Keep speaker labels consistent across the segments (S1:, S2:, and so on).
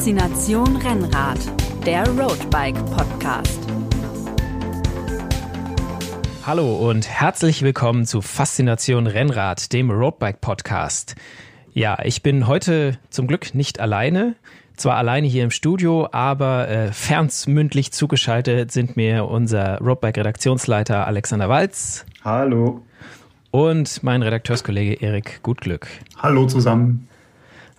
S1: Faszination Rennrad, der Roadbike Podcast.
S2: Hallo und herzlich willkommen zu Faszination Rennrad, dem Roadbike Podcast. Ja, ich bin heute zum Glück nicht alleine. Zwar alleine hier im Studio, aber äh, fernsmündlich zugeschaltet sind mir unser Roadbike-Redaktionsleiter Alexander Walz.
S3: Hallo.
S2: Und mein Redakteurskollege Erik Gutglück.
S4: Hallo zusammen.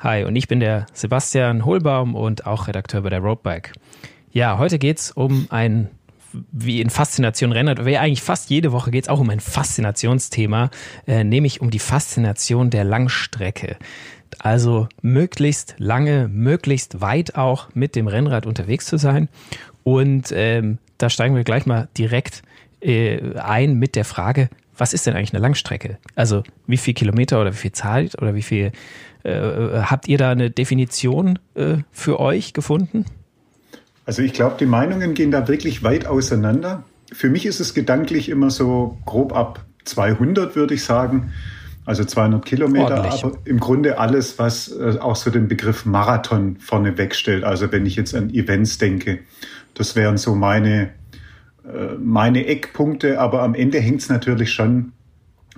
S2: Hi, und ich bin der Sebastian Hohlbaum und auch Redakteur bei der Roadbike. Ja, heute geht's um ein, wie in Faszination Rennrad, wie eigentlich fast jede Woche geht's auch um ein Faszinationsthema, äh, nämlich um die Faszination der Langstrecke. Also möglichst lange, möglichst weit auch mit dem Rennrad unterwegs zu sein. Und ähm, da steigen wir gleich mal direkt äh, ein mit der Frage, was ist denn eigentlich eine Langstrecke? Also wie viel Kilometer oder wie viel Zeit oder wie viel habt ihr da eine Definition äh, für euch gefunden?
S3: Also ich glaube, die Meinungen gehen da wirklich weit auseinander. Für mich ist es gedanklich immer so grob ab 200, würde ich sagen. Also 200 Kilometer, Ordentlich. aber im Grunde alles, was äh, auch so den Begriff Marathon vorne wegstellt. Also wenn ich jetzt an Events denke, das wären so meine, äh, meine Eckpunkte, aber am Ende hängt es natürlich schon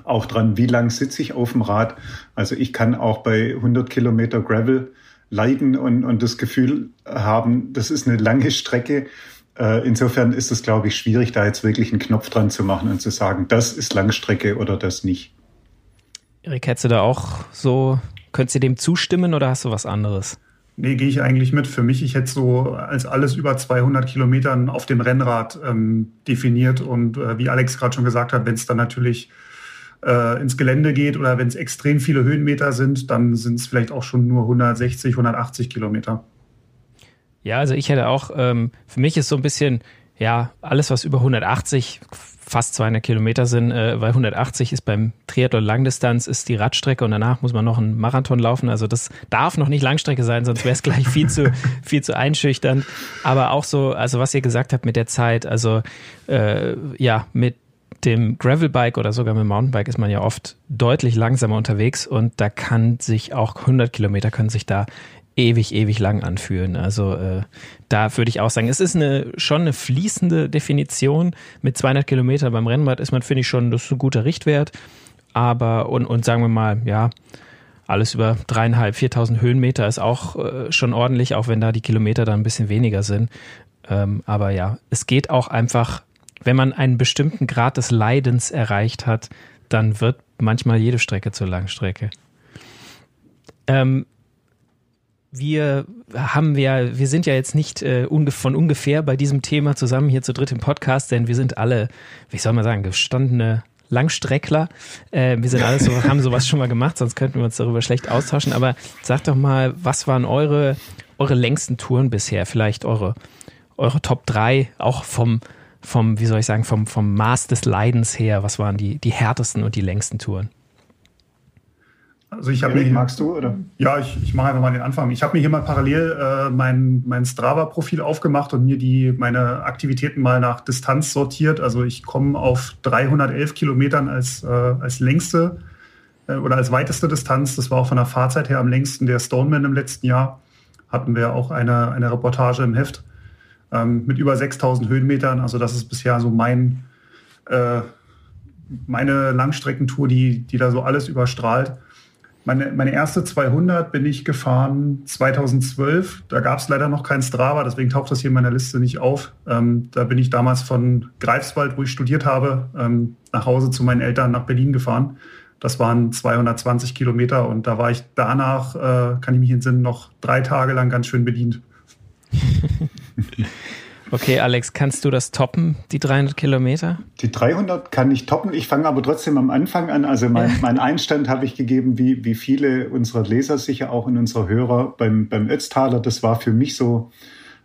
S3: auch dran, wie lang sitze ich auf dem Rad. Also ich kann auch bei 100 Kilometer Gravel leiden und, und das Gefühl haben, das ist eine lange Strecke. Äh, insofern ist es, glaube ich, schwierig, da jetzt wirklich einen Knopf dran zu machen und zu sagen, das ist Langstrecke oder das nicht.
S2: Erik, hättest du da auch so, könntest du dem zustimmen oder hast du was anderes?
S4: Nee, gehe ich eigentlich mit. Für mich, ich hätte so als alles über 200 Kilometern auf dem Rennrad ähm, definiert. Und äh, wie Alex gerade schon gesagt hat, wenn es dann natürlich äh, ins Gelände geht oder wenn es extrem viele Höhenmeter sind, dann sind es vielleicht auch schon nur 160, 180 Kilometer.
S2: Ja, also ich hätte auch, ähm, für mich ist so ein bisschen, ja, alles, was über 180, fast 200 Kilometer sind, äh, weil 180 ist beim Triathlon Langdistanz, ist die Radstrecke und danach muss man noch einen Marathon laufen. Also das darf noch nicht Langstrecke sein, sonst wäre es gleich viel zu, viel zu einschüchternd. Aber auch so, also was ihr gesagt habt mit der Zeit, also äh, ja, mit dem Gravelbike oder sogar mit dem Mountainbike ist man ja oft deutlich langsamer unterwegs und da kann sich auch 100 Kilometer können sich da ewig, ewig lang anfühlen. Also äh, da würde ich auch sagen, es ist eine schon eine fließende Definition. Mit 200 Kilometer beim Rennrad ist man, finde ich, schon das ist ein guter Richtwert. Aber und, und sagen wir mal, ja, alles über dreieinhalb, 4.000 Höhenmeter ist auch äh, schon ordentlich, auch wenn da die Kilometer dann ein bisschen weniger sind. Ähm, aber ja, es geht auch einfach wenn man einen bestimmten Grad des Leidens erreicht hat, dann wird manchmal jede Strecke zur Langstrecke. Ähm, wir haben ja, wir sind ja jetzt nicht äh, von ungefähr bei diesem Thema zusammen hier zu dritt im Podcast, denn wir sind alle, wie soll man sagen, gestandene Langstreckler. Äh, wir sind alle so, haben sowas schon mal gemacht, sonst könnten wir uns darüber schlecht austauschen. Aber sagt doch mal, was waren eure, eure längsten Touren bisher? Vielleicht eure, eure Top 3, auch vom, vom, wie soll ich sagen, vom, vom Maß des Leidens her, was waren die, die härtesten und die längsten Touren?
S3: Also ich habe magst du oder?
S4: Ja, ich, ich mache einfach mal den Anfang. Ich habe mir hier mal parallel äh, mein, mein Strava-Profil aufgemacht und mir die meine Aktivitäten mal nach Distanz sortiert. Also ich komme auf 311 Kilometern als, äh, als längste äh, oder als weiteste Distanz. Das war auch von der Fahrzeit her am längsten der Stoneman im letzten Jahr. Hatten wir auch eine, eine Reportage im Heft ähm, mit über 6000 Höhenmetern. Also das ist bisher so mein, äh, meine Langstreckentour, die, die da so alles überstrahlt. Meine, meine erste 200 bin ich gefahren 2012. Da gab es leider noch kein Strava, deswegen taucht das hier in meiner Liste nicht auf. Ähm, da bin ich damals von Greifswald, wo ich studiert habe, ähm, nach Hause zu meinen Eltern nach Berlin gefahren. Das waren 220 Kilometer und da war ich danach, äh, kann ich mich entsinnen, noch drei Tage lang ganz schön bedient.
S2: Okay, Alex, kannst du das toppen, die 300 Kilometer?
S3: Die 300 kann ich toppen. Ich fange aber trotzdem am Anfang an. Also mein, mein Einstand habe ich gegeben, wie, wie viele unserer Leser, sicher auch in unserer Hörer beim, beim Ötztaler. Das war für mich so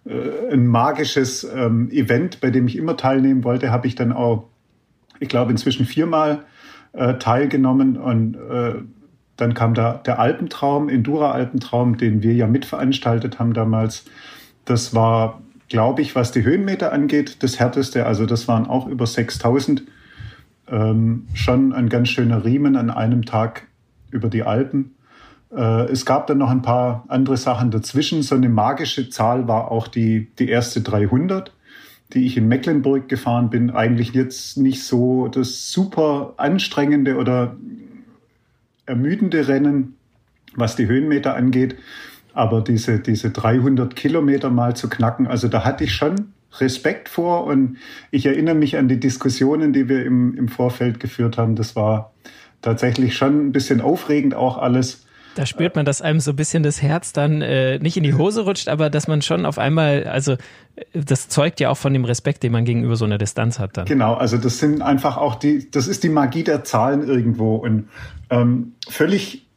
S3: äh, ein magisches ähm, Event, bei dem ich immer teilnehmen wollte. Habe ich dann auch, ich glaube, inzwischen viermal äh, teilgenommen. Und äh, dann kam da der Alpentraum, Endura-Alpentraum, den wir ja mitveranstaltet haben damals. Das war glaube ich, was die Höhenmeter angeht, das härteste. Also das waren auch über 6000. Ähm, schon ein ganz schöner Riemen an einem Tag über die Alpen. Äh, es gab dann noch ein paar andere Sachen dazwischen. So eine magische Zahl war auch die, die erste 300, die ich in Mecklenburg gefahren bin. Eigentlich jetzt nicht so das super anstrengende oder ermüdende Rennen, was die Höhenmeter angeht. Aber diese, diese 300 Kilometer mal zu knacken, also da hatte ich schon Respekt vor und ich erinnere mich an die Diskussionen, die wir im, im Vorfeld geführt haben. Das war tatsächlich schon ein bisschen aufregend auch alles.
S2: Da spürt man, dass einem so ein bisschen das Herz dann äh, nicht in die Hose rutscht, aber dass man schon auf einmal, also das zeugt ja auch von dem Respekt, den man gegenüber so einer Distanz hat dann.
S3: Genau, also das sind einfach auch die, das ist die Magie der Zahlen irgendwo und ähm, völlig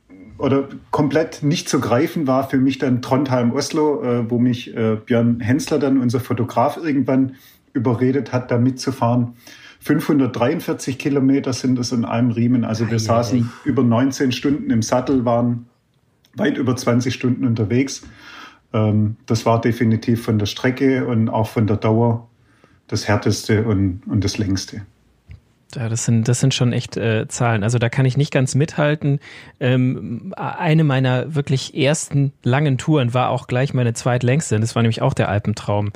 S3: oder komplett nicht zu greifen war für mich dann Trondheim-Oslo, äh, wo mich äh, Björn Hensler dann, unser Fotograf, irgendwann überredet hat, da mitzufahren. 543 Kilometer sind es in einem Riemen. Also wir saßen über 19 Stunden im Sattel, waren weit über 20 Stunden unterwegs. Ähm, das war definitiv von der Strecke und auch von der Dauer das härteste und, und das längste.
S2: Ja, das sind, das sind schon echt äh, Zahlen. Also da kann ich nicht ganz mithalten. Ähm, eine meiner wirklich ersten langen Touren war auch gleich meine zweitlängste. Das war nämlich auch der Alpentraum,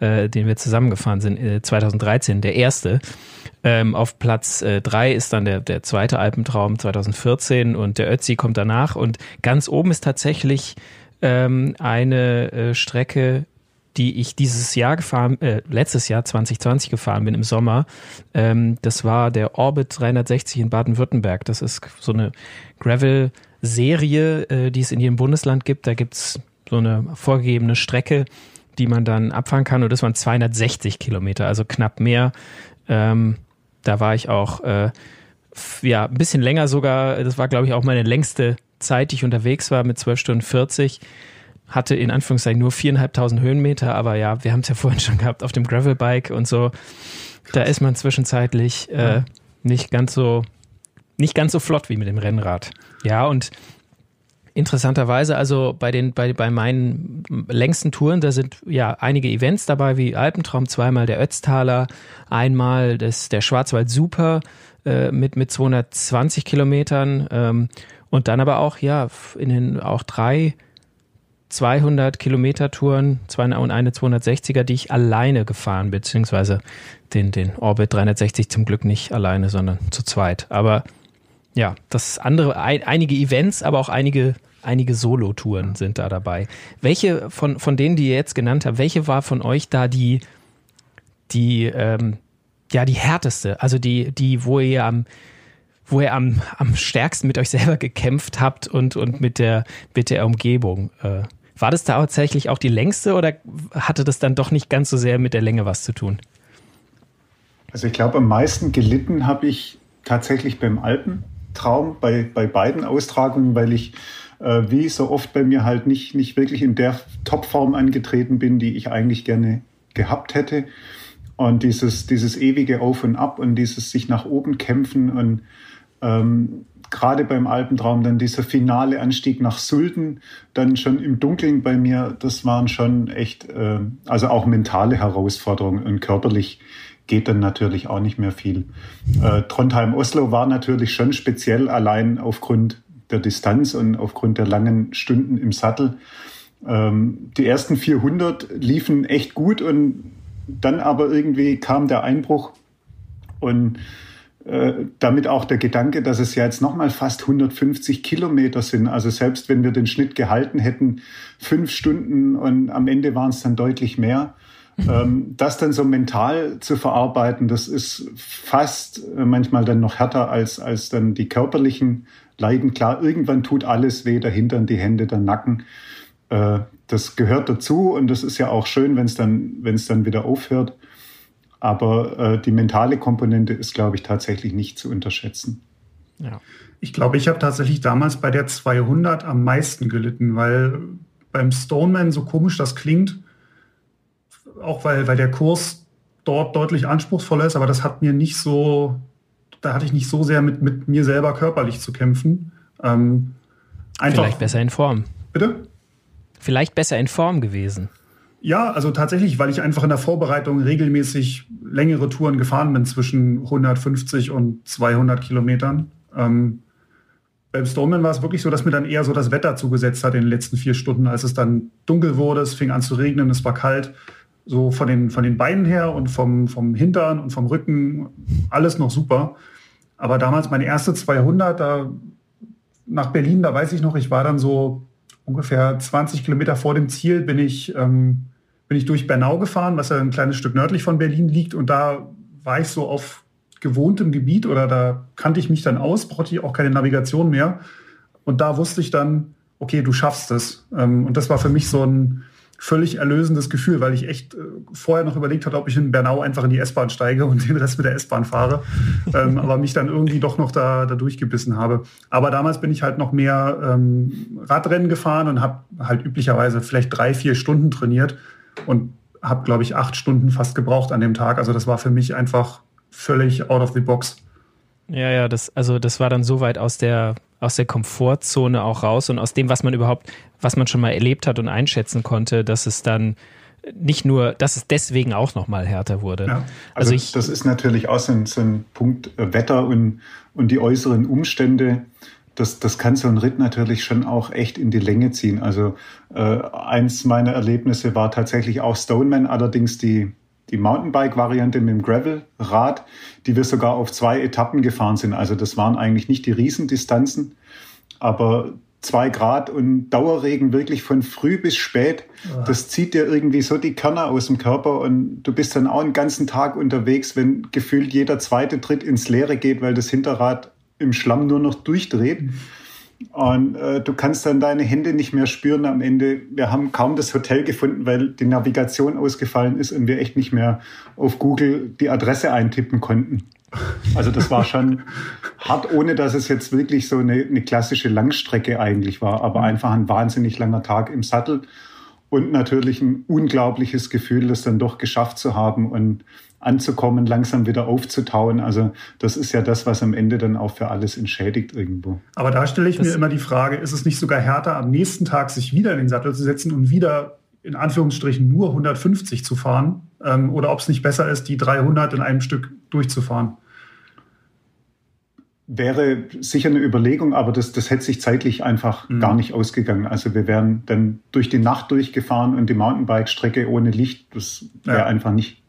S2: äh, den wir zusammengefahren sind, äh, 2013, der erste. Ähm, auf Platz äh, drei ist dann der, der zweite Alpentraum 2014 und der Ötzi kommt danach. Und ganz oben ist tatsächlich ähm, eine äh, Strecke, die ich dieses Jahr gefahren, äh, letztes Jahr 2020 gefahren bin im Sommer. Ähm, das war der Orbit 360 in Baden-Württemberg. Das ist so eine Gravel-Serie, äh, die es in jedem Bundesland gibt. Da gibt's so eine vorgegebene Strecke, die man dann abfahren kann. Und das waren 260 Kilometer, also knapp mehr. Ähm, da war ich auch äh, ja ein bisschen länger sogar. Das war, glaube ich, auch meine längste Zeit, die ich unterwegs war mit 12 Stunden 40 hatte in Anführungszeichen nur viereinhalbtausend Höhenmeter, aber ja, wir haben es ja vorhin schon gehabt auf dem Gravelbike und so. Da ist man zwischenzeitlich äh, nicht ganz so nicht ganz so flott wie mit dem Rennrad. Ja, und interessanterweise, also bei den, bei, bei meinen längsten Touren, da sind ja einige Events dabei, wie Alpentraum, zweimal der Ötztaler, einmal das, der Schwarzwald Super äh, mit, mit 220 Kilometern ähm, und dann aber auch, ja, in den auch drei 200 Kilometer Touren und eine 260er, die ich alleine gefahren, beziehungsweise den, den Orbit 360 zum Glück nicht alleine, sondern zu zweit. Aber ja, das andere, ein, einige Events, aber auch einige, einige Solo-Touren sind da dabei. Welche von, von denen, die ihr jetzt genannt habt, welche war von euch da die, die, ähm, ja, die härteste? Also die, die, wo ihr am, wo ihr am, am stärksten mit euch selber gekämpft habt und, und mit der, mit der Umgebung? Äh, war das da tatsächlich auch die längste oder hatte das dann doch nicht ganz so sehr mit der Länge was zu tun?
S3: Also ich glaube, am meisten gelitten habe ich tatsächlich beim Alpentraum, bei, bei beiden Austragungen, weil ich äh, wie so oft bei mir halt nicht, nicht wirklich in der Topform angetreten bin, die ich eigentlich gerne gehabt hätte. Und dieses, dieses ewige Auf und Ab und dieses sich nach oben kämpfen und ähm, gerade beim Alpentraum dann dieser finale Anstieg nach Sulden, dann schon im Dunkeln bei mir, das waren schon echt, äh, also auch mentale Herausforderungen und körperlich geht dann natürlich auch nicht mehr viel. Äh, Trondheim-Oslo war natürlich schon speziell allein aufgrund der Distanz und aufgrund der langen Stunden im Sattel. Ähm, die ersten 400 liefen echt gut und dann aber irgendwie kam der Einbruch und damit auch der Gedanke, dass es ja jetzt nochmal fast 150 Kilometer sind. Also selbst wenn wir den Schnitt gehalten hätten, fünf Stunden und am Ende waren es dann deutlich mehr. Mhm. Ähm, das dann so mental zu verarbeiten, das ist fast äh, manchmal dann noch härter als, als dann die körperlichen Leiden. Klar, irgendwann tut alles weh, der Hintern, die Hände, der Nacken. Äh, das gehört dazu und das ist ja auch schön, wenn es dann, wenn es dann wieder aufhört. Aber äh, die mentale Komponente ist, glaube ich, tatsächlich nicht zu unterschätzen.
S4: Ja. Ich glaube, ich habe tatsächlich damals bei der 200 am meisten gelitten, weil beim Stoneman, so komisch das klingt, auch weil, weil der Kurs dort deutlich anspruchsvoller ist, aber das hat mir nicht so, da hatte ich nicht so sehr mit, mit mir selber körperlich zu kämpfen. Ähm,
S2: einfach, Vielleicht besser in Form.
S4: Bitte?
S2: Vielleicht besser in Form gewesen.
S4: Ja, also tatsächlich, weil ich einfach in der Vorbereitung regelmäßig längere Touren gefahren bin zwischen 150 und 200 Kilometern. Ähm, beim Stoneman war es wirklich so, dass mir dann eher so das Wetter zugesetzt hat in den letzten vier Stunden, als es dann dunkel wurde, es fing an zu regnen, es war kalt. So von den, von den Beinen her und vom, vom Hintern und vom Rücken, alles noch super. Aber damals meine erste 200, da nach Berlin, da weiß ich noch, ich war dann so ungefähr 20 Kilometer vor dem Ziel, bin ich, ähm, bin ich durch Bernau gefahren, was ja ein kleines Stück nördlich von Berlin liegt. Und da war ich so auf gewohntem Gebiet oder da kannte ich mich dann aus, brauchte ich auch keine Navigation mehr. Und da wusste ich dann, okay, du schaffst es. Ähm, und das war für mich so ein völlig erlösendes Gefühl, weil ich echt äh, vorher noch überlegt hatte, ob ich in Bernau einfach in die S-Bahn steige und den Rest mit der S-Bahn fahre, ähm, aber mich dann irgendwie doch noch da, da durchgebissen habe. Aber damals bin ich halt noch mehr ähm, Radrennen gefahren und habe halt üblicherweise vielleicht drei, vier Stunden trainiert und habe, glaube ich, acht Stunden fast gebraucht an dem Tag. Also das war für mich einfach völlig out of the box.
S2: Ja, ja, das, also das war dann so weit aus der aus der Komfortzone auch raus und aus dem, was man überhaupt, was man schon mal erlebt hat und einschätzen konnte, dass es dann nicht nur, dass es deswegen auch noch mal härter wurde. Ja,
S3: also, also ich, das ist natürlich auch so ein, so ein Punkt äh, Wetter und, und die äußeren Umstände. Das, das kann so ein Ritt natürlich schon auch echt in die Länge ziehen. Also äh, eins meiner Erlebnisse war tatsächlich auch Stoneman, allerdings die, die Mountainbike-Variante mit dem Gravel-Rad, die wir sogar auf zwei Etappen gefahren sind. Also das waren eigentlich nicht die Riesendistanzen, aber zwei Grad und Dauerregen wirklich von früh bis spät. Das zieht dir irgendwie so die Körner aus dem Körper und du bist dann auch einen ganzen Tag unterwegs, wenn gefühlt jeder zweite Tritt ins Leere geht, weil das Hinterrad im Schlamm nur noch durchdreht. Mhm. Und äh, du kannst dann deine Hände nicht mehr spüren am Ende. Wir haben kaum das Hotel gefunden, weil die Navigation ausgefallen ist und wir echt nicht mehr auf Google die Adresse eintippen konnten. Also das war schon hart, ohne dass es jetzt wirklich so eine, eine klassische Langstrecke eigentlich war, aber einfach ein wahnsinnig langer Tag im Sattel und natürlich ein unglaubliches Gefühl, das dann doch geschafft zu haben und anzukommen, langsam wieder aufzutauen. Also das ist ja das, was am Ende dann auch für alles entschädigt irgendwo.
S4: Aber da stelle ich das mir immer die Frage, ist es nicht sogar härter, am nächsten Tag sich wieder in den Sattel zu setzen und wieder in Anführungsstrichen nur 150 zu fahren? Ähm, oder ob es nicht besser ist, die 300 in einem Stück durchzufahren?
S3: Wäre sicher eine Überlegung, aber das, das hätte sich zeitlich einfach mhm. gar nicht ausgegangen. Also wir wären dann durch die Nacht durchgefahren und die Mountainbike-Strecke ohne Licht, das wäre ja. einfach nicht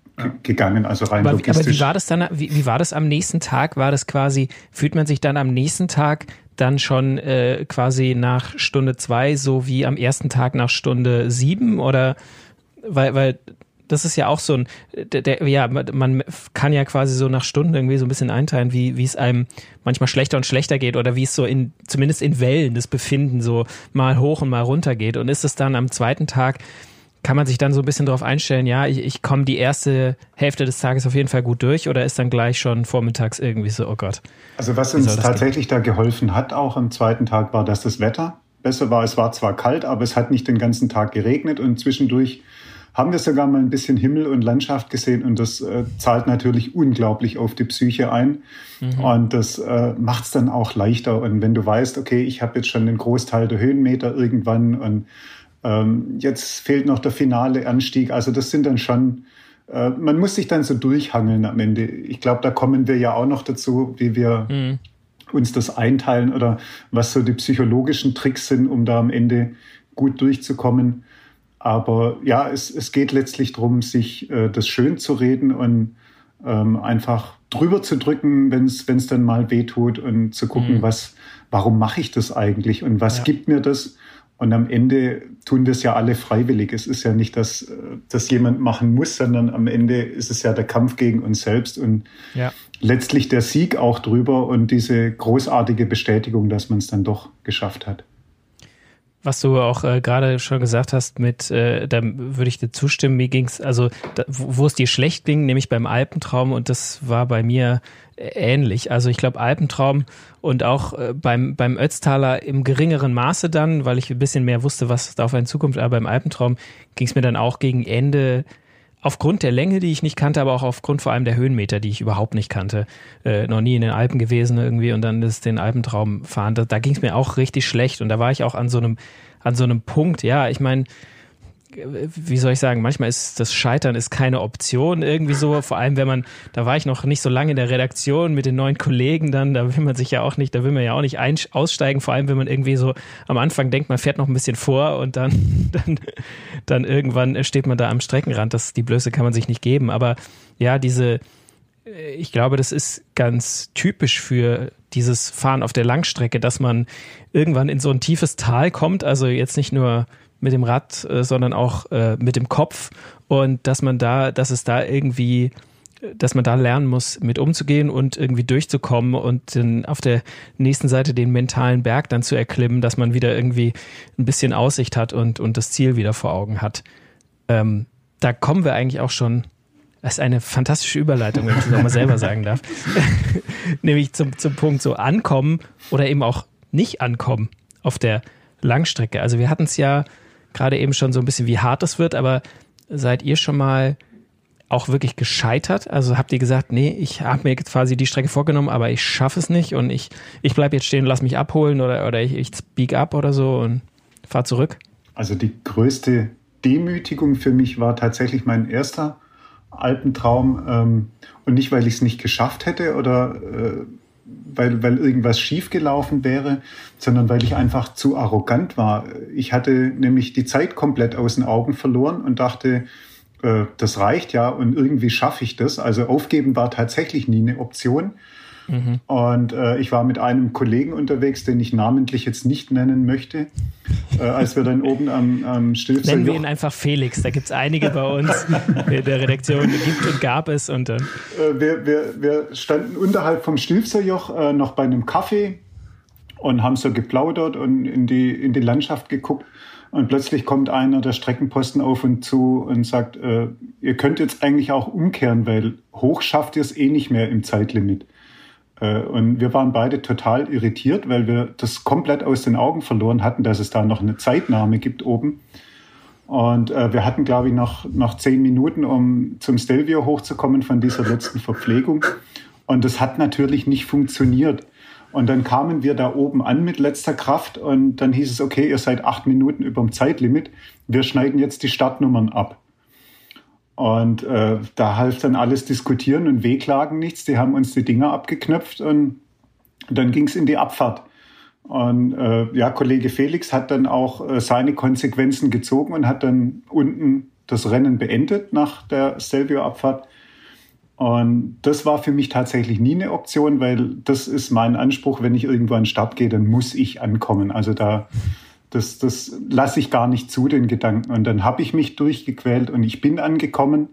S3: gegangen, also rein
S2: aber, logistisch. Aber wie war das dann, wie, wie, war das am nächsten Tag? War das quasi, fühlt man sich dann am nächsten Tag dann schon äh, quasi nach Stunde zwei so wie am ersten Tag nach Stunde sieben oder weil, weil das ist ja auch so ein, der, der, ja, man kann ja quasi so nach Stunden irgendwie so ein bisschen einteilen, wie, wie es einem manchmal schlechter und schlechter geht oder wie es so in, zumindest in Wellen das Befinden so mal hoch und mal runter geht. Und ist es dann am zweiten Tag kann man sich dann so ein bisschen darauf einstellen, ja, ich, ich komme die erste Hälfte des Tages auf jeden Fall gut durch oder ist dann gleich schon vormittags irgendwie so, oh Gott.
S3: Also was uns tatsächlich gehen? da geholfen hat, auch am zweiten Tag, war, dass das Wetter besser war. Es war zwar kalt, aber es hat nicht den ganzen Tag geregnet und zwischendurch haben wir sogar mal ein bisschen Himmel und Landschaft gesehen und das äh, zahlt natürlich unglaublich auf die Psyche ein mhm. und das äh, macht es dann auch leichter und wenn du weißt, okay, ich habe jetzt schon den Großteil der Höhenmeter irgendwann und ähm, jetzt fehlt noch der finale Anstieg. Also das sind dann schon, äh, man muss sich dann so durchhangeln am Ende. Ich glaube, da kommen wir ja auch noch dazu, wie wir mhm. uns das einteilen oder was so die psychologischen Tricks sind, um da am Ende gut durchzukommen. Aber ja, es, es geht letztlich darum, sich äh, das schön zu reden und ähm, einfach drüber zu drücken, wenn es dann mal wehtut und zu gucken, mhm. was, warum mache ich das eigentlich und was ja. gibt mir das? Und am Ende tun das ja alle freiwillig. Es ist ja nicht, dass das jemand machen muss, sondern am Ende ist es ja der Kampf gegen uns selbst und ja. letztlich der Sieg auch drüber und diese großartige Bestätigung, dass man es dann doch geschafft hat.
S2: Was du auch äh, gerade schon gesagt hast, mit, äh, da würde ich dir zustimmen, mir ging es, also da, wo es dir schlecht ging, nämlich beim Alpentraum und das war bei mir ähnlich. Also ich glaube Alpentraum und auch äh, beim, beim Ötztaler im geringeren Maße dann, weil ich ein bisschen mehr wusste, was da auf einen zukommt, aber beim Alpentraum ging es mir dann auch gegen Ende aufgrund der Länge, die ich nicht kannte, aber auch aufgrund vor allem der Höhenmeter, die ich überhaupt nicht kannte, äh, noch nie in den Alpen gewesen irgendwie und dann ist den Alpentraum fahren, da, da ging es mir auch richtig schlecht und da war ich auch an so einem, an so einem Punkt, ja, ich meine, wie soll ich sagen, manchmal ist das Scheitern ist keine Option irgendwie so, vor allem wenn man, da war ich noch nicht so lange in der Redaktion mit den neuen Kollegen dann, da will man sich ja auch nicht, da will man ja auch nicht aussteigen, vor allem wenn man irgendwie so am Anfang denkt, man fährt noch ein bisschen vor und dann, dann, dann irgendwann steht man da am Streckenrand, das, die Blöße kann man sich nicht geben, aber ja, diese, ich glaube, das ist ganz typisch für dieses Fahren auf der Langstrecke, dass man irgendwann in so ein tiefes Tal kommt, also jetzt nicht nur mit dem Rad, äh, sondern auch äh, mit dem Kopf und dass man da, dass es da irgendwie, dass man da lernen muss, mit umzugehen und irgendwie durchzukommen und dann auf der nächsten Seite den mentalen Berg dann zu erklimmen, dass man wieder irgendwie ein bisschen Aussicht hat und, und das Ziel wieder vor Augen hat. Ähm, da kommen wir eigentlich auch schon das ist eine fantastische Überleitung, wenn ich das auch mal selber sagen darf. Nämlich zum, zum Punkt so ankommen oder eben auch nicht ankommen auf der Langstrecke. Also wir hatten es ja gerade eben schon so ein bisschen, wie hart es wird, aber seid ihr schon mal auch wirklich gescheitert? Also habt ihr gesagt, nee, ich habe mir quasi die Strecke vorgenommen, aber ich schaffe es nicht und ich, ich bleibe jetzt stehen lass mich abholen oder, oder ich, ich speak up oder so und fahr zurück?
S3: Also die größte Demütigung für mich war tatsächlich mein erster Alpentraum. Ähm, und nicht, weil ich es nicht geschafft hätte oder äh, weil, weil irgendwas schiefgelaufen wäre, sondern weil ich einfach zu arrogant war. Ich hatte nämlich die Zeit komplett aus den Augen verloren und dachte, äh, das reicht ja und irgendwie schaffe ich das. Also aufgeben war tatsächlich nie eine Option. Mhm. Und äh, ich war mit einem Kollegen unterwegs, den ich namentlich jetzt nicht nennen möchte, äh, als wir dann oben am, am Stilfser
S2: Nennen wir ihn einfach Felix. Da gibt es einige bei uns in der Redaktion, gibt und gab es. Und, äh
S3: wir, wir, wir standen unterhalb vom Stilfserjoch äh, noch bei einem Kaffee und haben so geplaudert und in die, in die Landschaft geguckt. Und plötzlich kommt einer der Streckenposten auf und zu und sagt, äh, ihr könnt jetzt eigentlich auch umkehren, weil hoch schafft ihr es eh nicht mehr im Zeitlimit. Äh, und wir waren beide total irritiert, weil wir das komplett aus den Augen verloren hatten, dass es da noch eine Zeitnahme gibt oben. Und äh, wir hatten, glaube ich, noch, noch zehn Minuten, um zum Stelvio hochzukommen von dieser letzten Verpflegung. Und das hat natürlich nicht funktioniert. Und dann kamen wir da oben an mit letzter Kraft und dann hieß es, okay, ihr seid acht Minuten über dem Zeitlimit. Wir schneiden jetzt die Startnummern ab. Und äh, da half dann alles diskutieren und wehklagen nichts. Die haben uns die Dinger abgeknöpft und dann ging es in die Abfahrt. Und äh, ja, Kollege Felix hat dann auch äh, seine Konsequenzen gezogen und hat dann unten das Rennen beendet nach der Stelvio-Abfahrt. Und das war für mich tatsächlich nie eine Option, weil das ist mein Anspruch, wenn ich irgendwo an den Start gehe, dann muss ich ankommen. Also da das, das lasse ich gar nicht zu, den Gedanken. Und dann habe ich mich durchgequält und ich bin angekommen,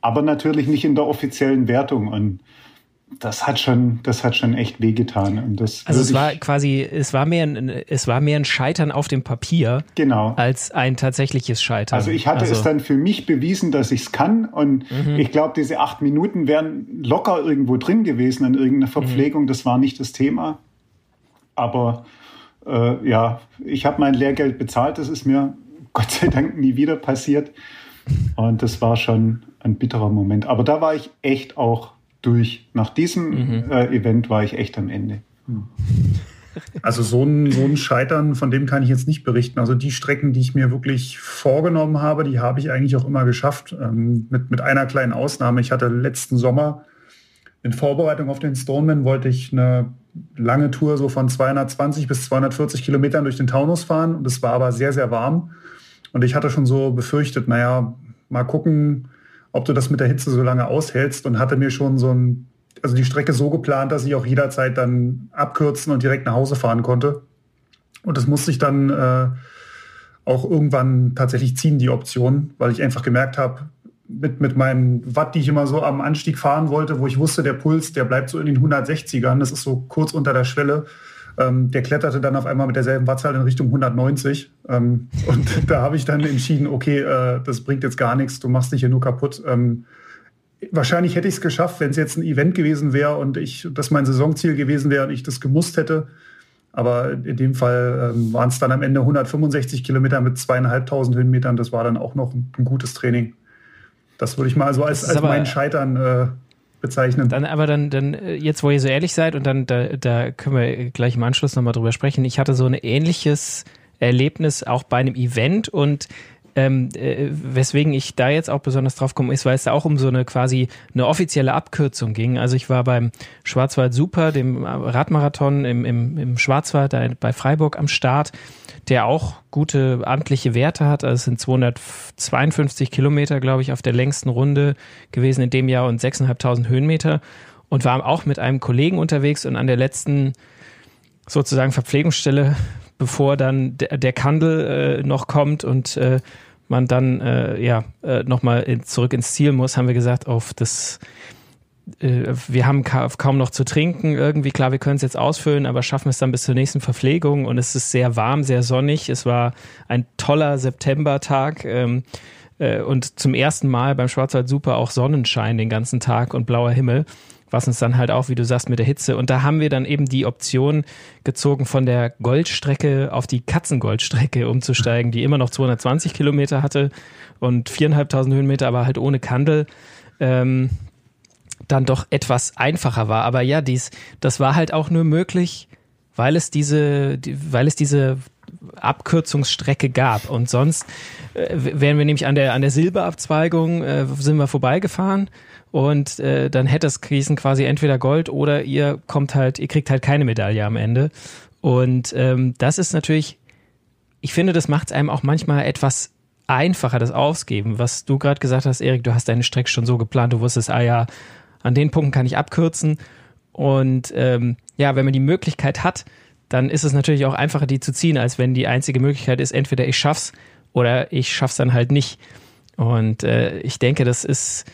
S3: aber natürlich nicht in der offiziellen Wertung. Und das hat schon, das hat schon echt wehgetan. Und das
S2: also es war quasi, es war mehr ein, es war mehr ein Scheitern auf dem Papier,
S3: genau,
S2: als ein tatsächliches Scheitern.
S3: Also ich hatte also. es dann für mich bewiesen, dass ich es kann. Und mhm. ich glaube, diese acht Minuten wären locker irgendwo drin gewesen an irgendeiner Verpflegung. Mhm. Das war nicht das Thema. Aber äh, ja, ich habe mein Lehrgeld bezahlt. Das ist mir Gott sei Dank nie wieder passiert. Und das war schon ein bitterer Moment. Aber da war ich echt auch durch. Nach diesem mhm. äh, Event war ich echt am Ende.
S4: Also so ein, so ein Scheitern, von dem kann ich jetzt nicht berichten. Also die Strecken, die ich mir wirklich vorgenommen habe, die habe ich eigentlich auch immer geschafft. Ähm, mit, mit einer kleinen Ausnahme. Ich hatte letzten Sommer in Vorbereitung auf den Stoneman wollte ich eine lange Tour so von 220 bis 240 Kilometern durch den Taunus fahren. Und es war aber sehr, sehr warm. Und ich hatte schon so befürchtet, naja, mal gucken, ob du das mit der Hitze so lange aushältst. Und hatte mir schon so ein, also die Strecke so geplant, dass ich auch jederzeit dann abkürzen und direkt nach Hause fahren konnte. Und das musste ich dann äh, auch irgendwann tatsächlich ziehen, die Option, weil ich einfach gemerkt habe, mit, mit meinen Watt, die ich immer so am Anstieg fahren wollte, wo ich wusste, der Puls, der bleibt so in den 160ern, das ist so kurz unter der Schwelle. Ähm, der kletterte dann auf einmal mit derselben Wattzahl in Richtung 190. Ähm, und da habe ich dann entschieden, okay, äh, das bringt jetzt gar nichts, du machst dich hier nur kaputt. Ähm, wahrscheinlich hätte ich es geschafft, wenn es jetzt ein Event gewesen wäre und ich das mein Saisonziel gewesen wäre und ich das gemusst hätte. Aber in dem Fall ähm, waren es dann am Ende 165 Kilometer mit zweieinhalbtausend Höhenmetern. Das war dann auch noch ein, ein gutes Training. Das würde ich mal so als, als mein Scheitern äh, bezeichnen.
S2: Dann aber dann, dann, äh, jetzt wo ihr so ehrlich seid und dann, da, da können wir gleich im Anschluss nochmal drüber sprechen. Ich hatte so ein ähnliches Erlebnis auch bei einem Event und ähm, äh, weswegen ich da jetzt auch besonders drauf komme, ist, weil es da auch um so eine quasi eine offizielle Abkürzung ging. Also ich war beim Schwarzwald Super, dem Radmarathon im, im, im Schwarzwald da bei Freiburg am Start, der auch gute amtliche Werte hat. Also es sind 252 Kilometer, glaube ich, auf der längsten Runde gewesen in dem Jahr und 6.500 Höhenmeter und war auch mit einem Kollegen unterwegs und an der letzten sozusagen Verpflegungsstelle, bevor dann der, der Kandel äh, noch kommt und äh, man dann äh, ja äh, nochmal in, zurück ins Ziel muss, haben wir gesagt, auf das äh, wir haben ka kaum noch zu trinken. Irgendwie, klar, wir können es jetzt ausfüllen, aber schaffen es dann bis zur nächsten Verpflegung. Und es ist sehr warm, sehr sonnig. Es war ein toller Septembertag. Ähm, äh, und zum ersten Mal beim Schwarzwald Super auch Sonnenschein den ganzen Tag und blauer Himmel was uns dann halt auch, wie du sagst, mit der Hitze. Und da haben wir dann eben die Option gezogen, von der Goldstrecke auf die Katzengoldstrecke umzusteigen, die immer noch 220 Kilometer hatte und viereinhalbtausend Höhenmeter, aber halt ohne Kandel. Ähm, dann doch etwas einfacher war. Aber ja, dies, das war halt auch nur möglich, weil es diese, weil es diese Abkürzungsstrecke gab. Und sonst äh, wären wir nämlich an der, an der Silberabzweigung, äh, sind wir vorbeigefahren und äh, dann hätte es Krisen quasi entweder Gold oder ihr kommt halt, ihr kriegt halt keine Medaille am Ende. Und ähm, das ist natürlich, ich finde, das macht es einem auch manchmal etwas einfacher, das Ausgeben. Was du gerade gesagt hast, Erik, du hast deine Strecke schon so geplant, du wusstest, ah ja, an den Punkten kann ich abkürzen. Und ähm, ja, wenn man die Möglichkeit hat, dann ist es natürlich auch einfacher, die zu ziehen, als wenn die einzige Möglichkeit ist, entweder ich schaff's oder ich schaff's dann halt nicht. Und äh, ich denke, das ist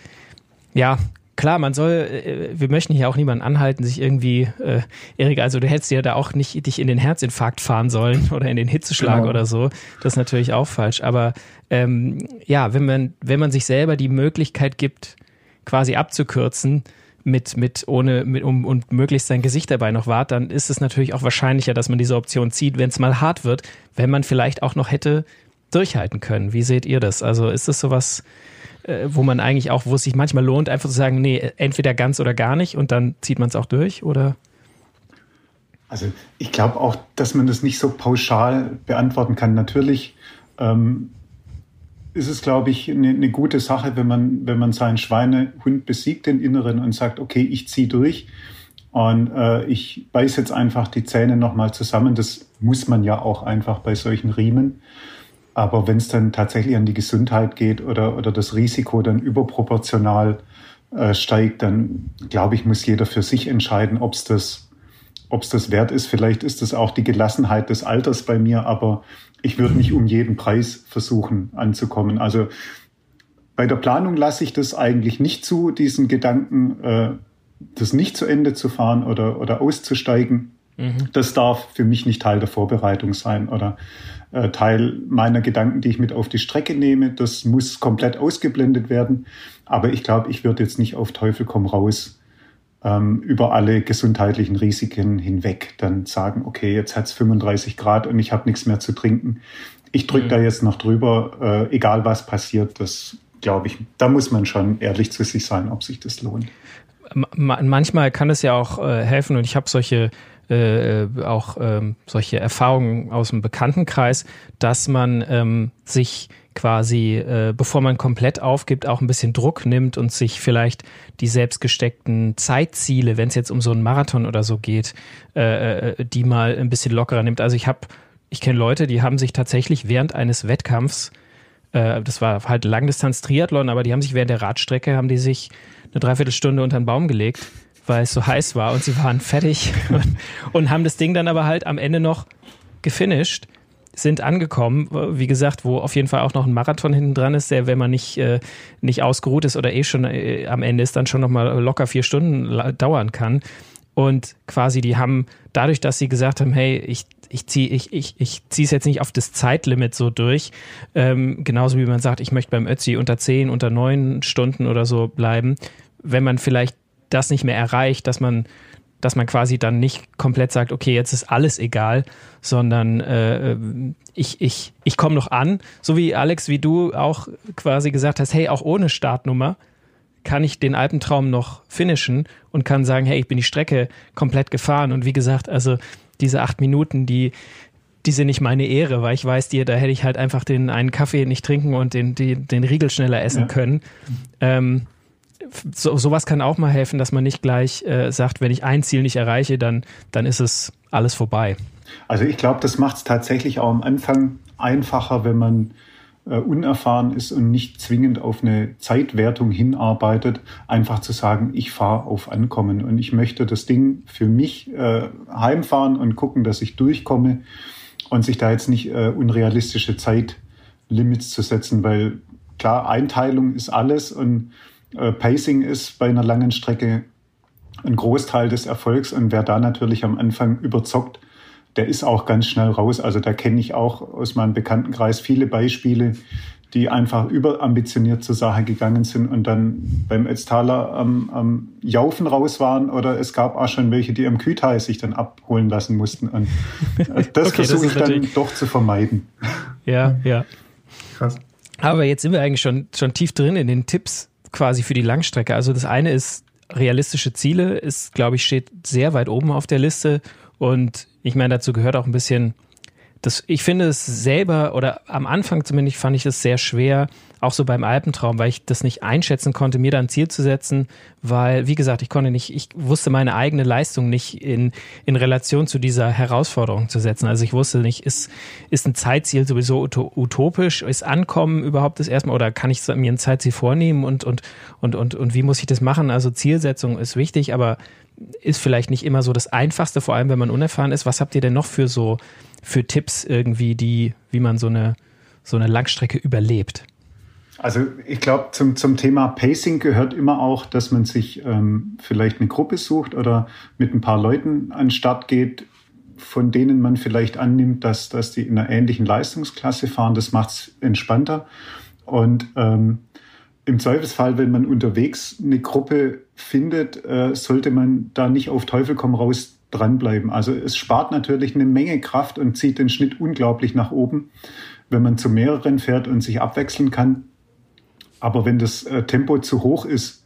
S2: ja, klar, man soll, äh, wir möchten hier auch niemanden anhalten, sich irgendwie, äh, Erik, also du hättest ja da auch nicht dich in den Herzinfarkt fahren sollen oder in den Hitzeschlag genau. oder so. Das ist natürlich auch falsch. Aber ähm, ja, wenn man, wenn man sich selber die Möglichkeit gibt, quasi abzukürzen, mit, mit, ohne, mit, um, und möglichst sein Gesicht dabei noch wahrt, dann ist es natürlich auch wahrscheinlicher, dass man diese Option zieht, wenn es mal hart wird, wenn man vielleicht auch noch hätte durchhalten können. Wie seht ihr das? Also ist das sowas, äh, wo man eigentlich auch, wo es sich manchmal lohnt, einfach zu sagen, nee, entweder ganz oder gar nicht und dann zieht man es auch durch, oder?
S3: Also ich glaube auch, dass man das nicht so pauschal beantworten kann. Natürlich ähm, ist es, glaube ich, eine, eine, gute Sache, wenn man, wenn man seinen Schweinehund besiegt, den Inneren, und sagt, okay, ich ziehe durch und äh, ich beiß jetzt einfach die Zähne nochmal zusammen. Das muss man ja auch einfach bei solchen Riemen. Aber wenn es dann tatsächlich an die Gesundheit geht oder, oder das Risiko dann überproportional äh, steigt, dann glaube ich, muss jeder für sich entscheiden, ob es das, ob's das wert ist. Vielleicht ist es auch die Gelassenheit des Alters bei mir, aber ich würde nicht um jeden Preis versuchen anzukommen. Also bei der Planung lasse ich das eigentlich nicht zu, diesen Gedanken, äh, das nicht zu Ende zu fahren oder, oder auszusteigen. Mhm. Das darf für mich nicht Teil der Vorbereitung sein oder äh, Teil meiner Gedanken, die ich mit auf die Strecke nehme. Das muss komplett ausgeblendet werden. Aber ich glaube, ich würde jetzt nicht auf Teufel komm raus über alle gesundheitlichen Risiken hinweg dann sagen, okay, jetzt hat es 35 Grad und ich habe nichts mehr zu trinken. Ich drücke mhm. da jetzt noch drüber, äh, egal was passiert. Das glaube ich, da muss man schon ehrlich zu sich sein, ob sich das lohnt.
S2: Manchmal kann es ja auch äh, helfen und ich habe solche äh, auch ähm, solche Erfahrungen aus dem Bekanntenkreis, dass man ähm, sich quasi, äh, bevor man komplett aufgibt, auch ein bisschen Druck nimmt und sich vielleicht die selbstgesteckten Zeitziele, wenn es jetzt um so einen Marathon oder so geht, äh, äh die mal ein bisschen lockerer nimmt. Also ich habe, ich kenne Leute, die haben sich tatsächlich während eines Wettkampfs, äh, das war halt Langdistanz-Triathlon, aber die haben sich während der Radstrecke, haben die sich eine Dreiviertelstunde unter den Baum gelegt weil es so heiß war und sie waren fertig und, und haben das Ding dann aber halt am Ende noch gefinisht sind angekommen, wie gesagt, wo auf jeden Fall auch noch ein Marathon hinten dran ist, der, wenn man nicht, äh, nicht ausgeruht ist oder eh schon äh, am Ende ist, dann schon nochmal locker vier Stunden dauern kann. Und quasi die haben, dadurch, dass sie gesagt haben, hey, ich, ich ziehe ich, ich, ich zieh's jetzt nicht auf das Zeitlimit so durch, ähm, genauso wie man sagt, ich möchte beim Ötzi unter zehn, unter neun Stunden oder so bleiben, wenn man vielleicht das nicht mehr erreicht, dass man, dass man quasi dann nicht komplett sagt, okay, jetzt ist alles egal, sondern äh, ich, ich, ich komme noch an, so wie Alex, wie du auch quasi gesagt hast, hey, auch ohne Startnummer kann ich den Alpentraum noch finishen und kann sagen, hey, ich bin die Strecke komplett gefahren. Und wie gesagt, also diese acht Minuten, die, die sind nicht meine Ehre, weil ich weiß, dir, da hätte ich halt einfach den einen Kaffee nicht trinken und den, den, den Riegel schneller essen ja. können. Ähm, so, sowas kann auch mal helfen, dass man nicht gleich äh, sagt, wenn ich ein Ziel nicht erreiche, dann, dann ist es alles vorbei.
S3: Also ich glaube, das macht es tatsächlich auch am Anfang einfacher, wenn man äh, unerfahren ist und nicht zwingend auf eine Zeitwertung hinarbeitet, einfach zu sagen, ich fahre auf Ankommen und ich möchte das Ding für mich äh, heimfahren und gucken, dass ich durchkomme und sich da jetzt nicht äh, unrealistische Zeitlimits zu setzen, weil klar, Einteilung ist alles und Pacing ist bei einer langen Strecke ein Großteil des Erfolgs und wer da natürlich am Anfang überzockt, der ist auch ganz schnell raus. Also da kenne ich auch aus meinem Bekanntenkreis viele Beispiele, die einfach überambitioniert zur Sache gegangen sind und dann beim Ötztaler am, am Jaufen raus waren oder es gab auch schon welche, die am Kütai sich dann abholen lassen mussten. Und das okay, versuche ich dann doch zu vermeiden.
S2: Ja, ja. Krass. Aber jetzt sind wir eigentlich schon, schon tief drin in den Tipps quasi für die Langstrecke. Also das eine ist realistische Ziele, ist, glaube ich, steht sehr weit oben auf der Liste. Und ich meine, dazu gehört auch ein bisschen das, ich finde es selber oder am Anfang zumindest fand ich es sehr schwer, auch so beim Alpentraum, weil ich das nicht einschätzen konnte, mir da ein Ziel zu setzen, weil, wie gesagt, ich konnte nicht, ich wusste meine eigene Leistung nicht in, in Relation zu dieser Herausforderung zu setzen. Also ich wusste nicht, ist, ist ein Zeitziel sowieso utopisch, ist Ankommen überhaupt das erstmal oder kann ich mir ein Zeitziel vornehmen und, und, und, und, und wie muss ich das machen? Also Zielsetzung ist wichtig, aber ist vielleicht nicht immer so das Einfachste, vor allem wenn man unerfahren ist. Was habt ihr denn noch für so für Tipps irgendwie, die, wie man so eine, so eine Langstrecke überlebt?
S3: Also ich glaube, zum, zum Thema Pacing gehört immer auch, dass man sich ähm, vielleicht eine Gruppe sucht oder mit ein paar Leuten an den Start geht, von denen man vielleicht annimmt, dass, dass die in einer ähnlichen Leistungsklasse fahren. Das macht es entspannter. Und ähm, im Zweifelsfall, wenn man unterwegs eine Gruppe findet, äh, sollte man da nicht auf Teufel komm raus dranbleiben. Also es spart natürlich eine Menge Kraft und zieht den Schnitt unglaublich nach oben, wenn man zu mehreren fährt und sich abwechseln kann. Aber wenn das äh, Tempo zu hoch ist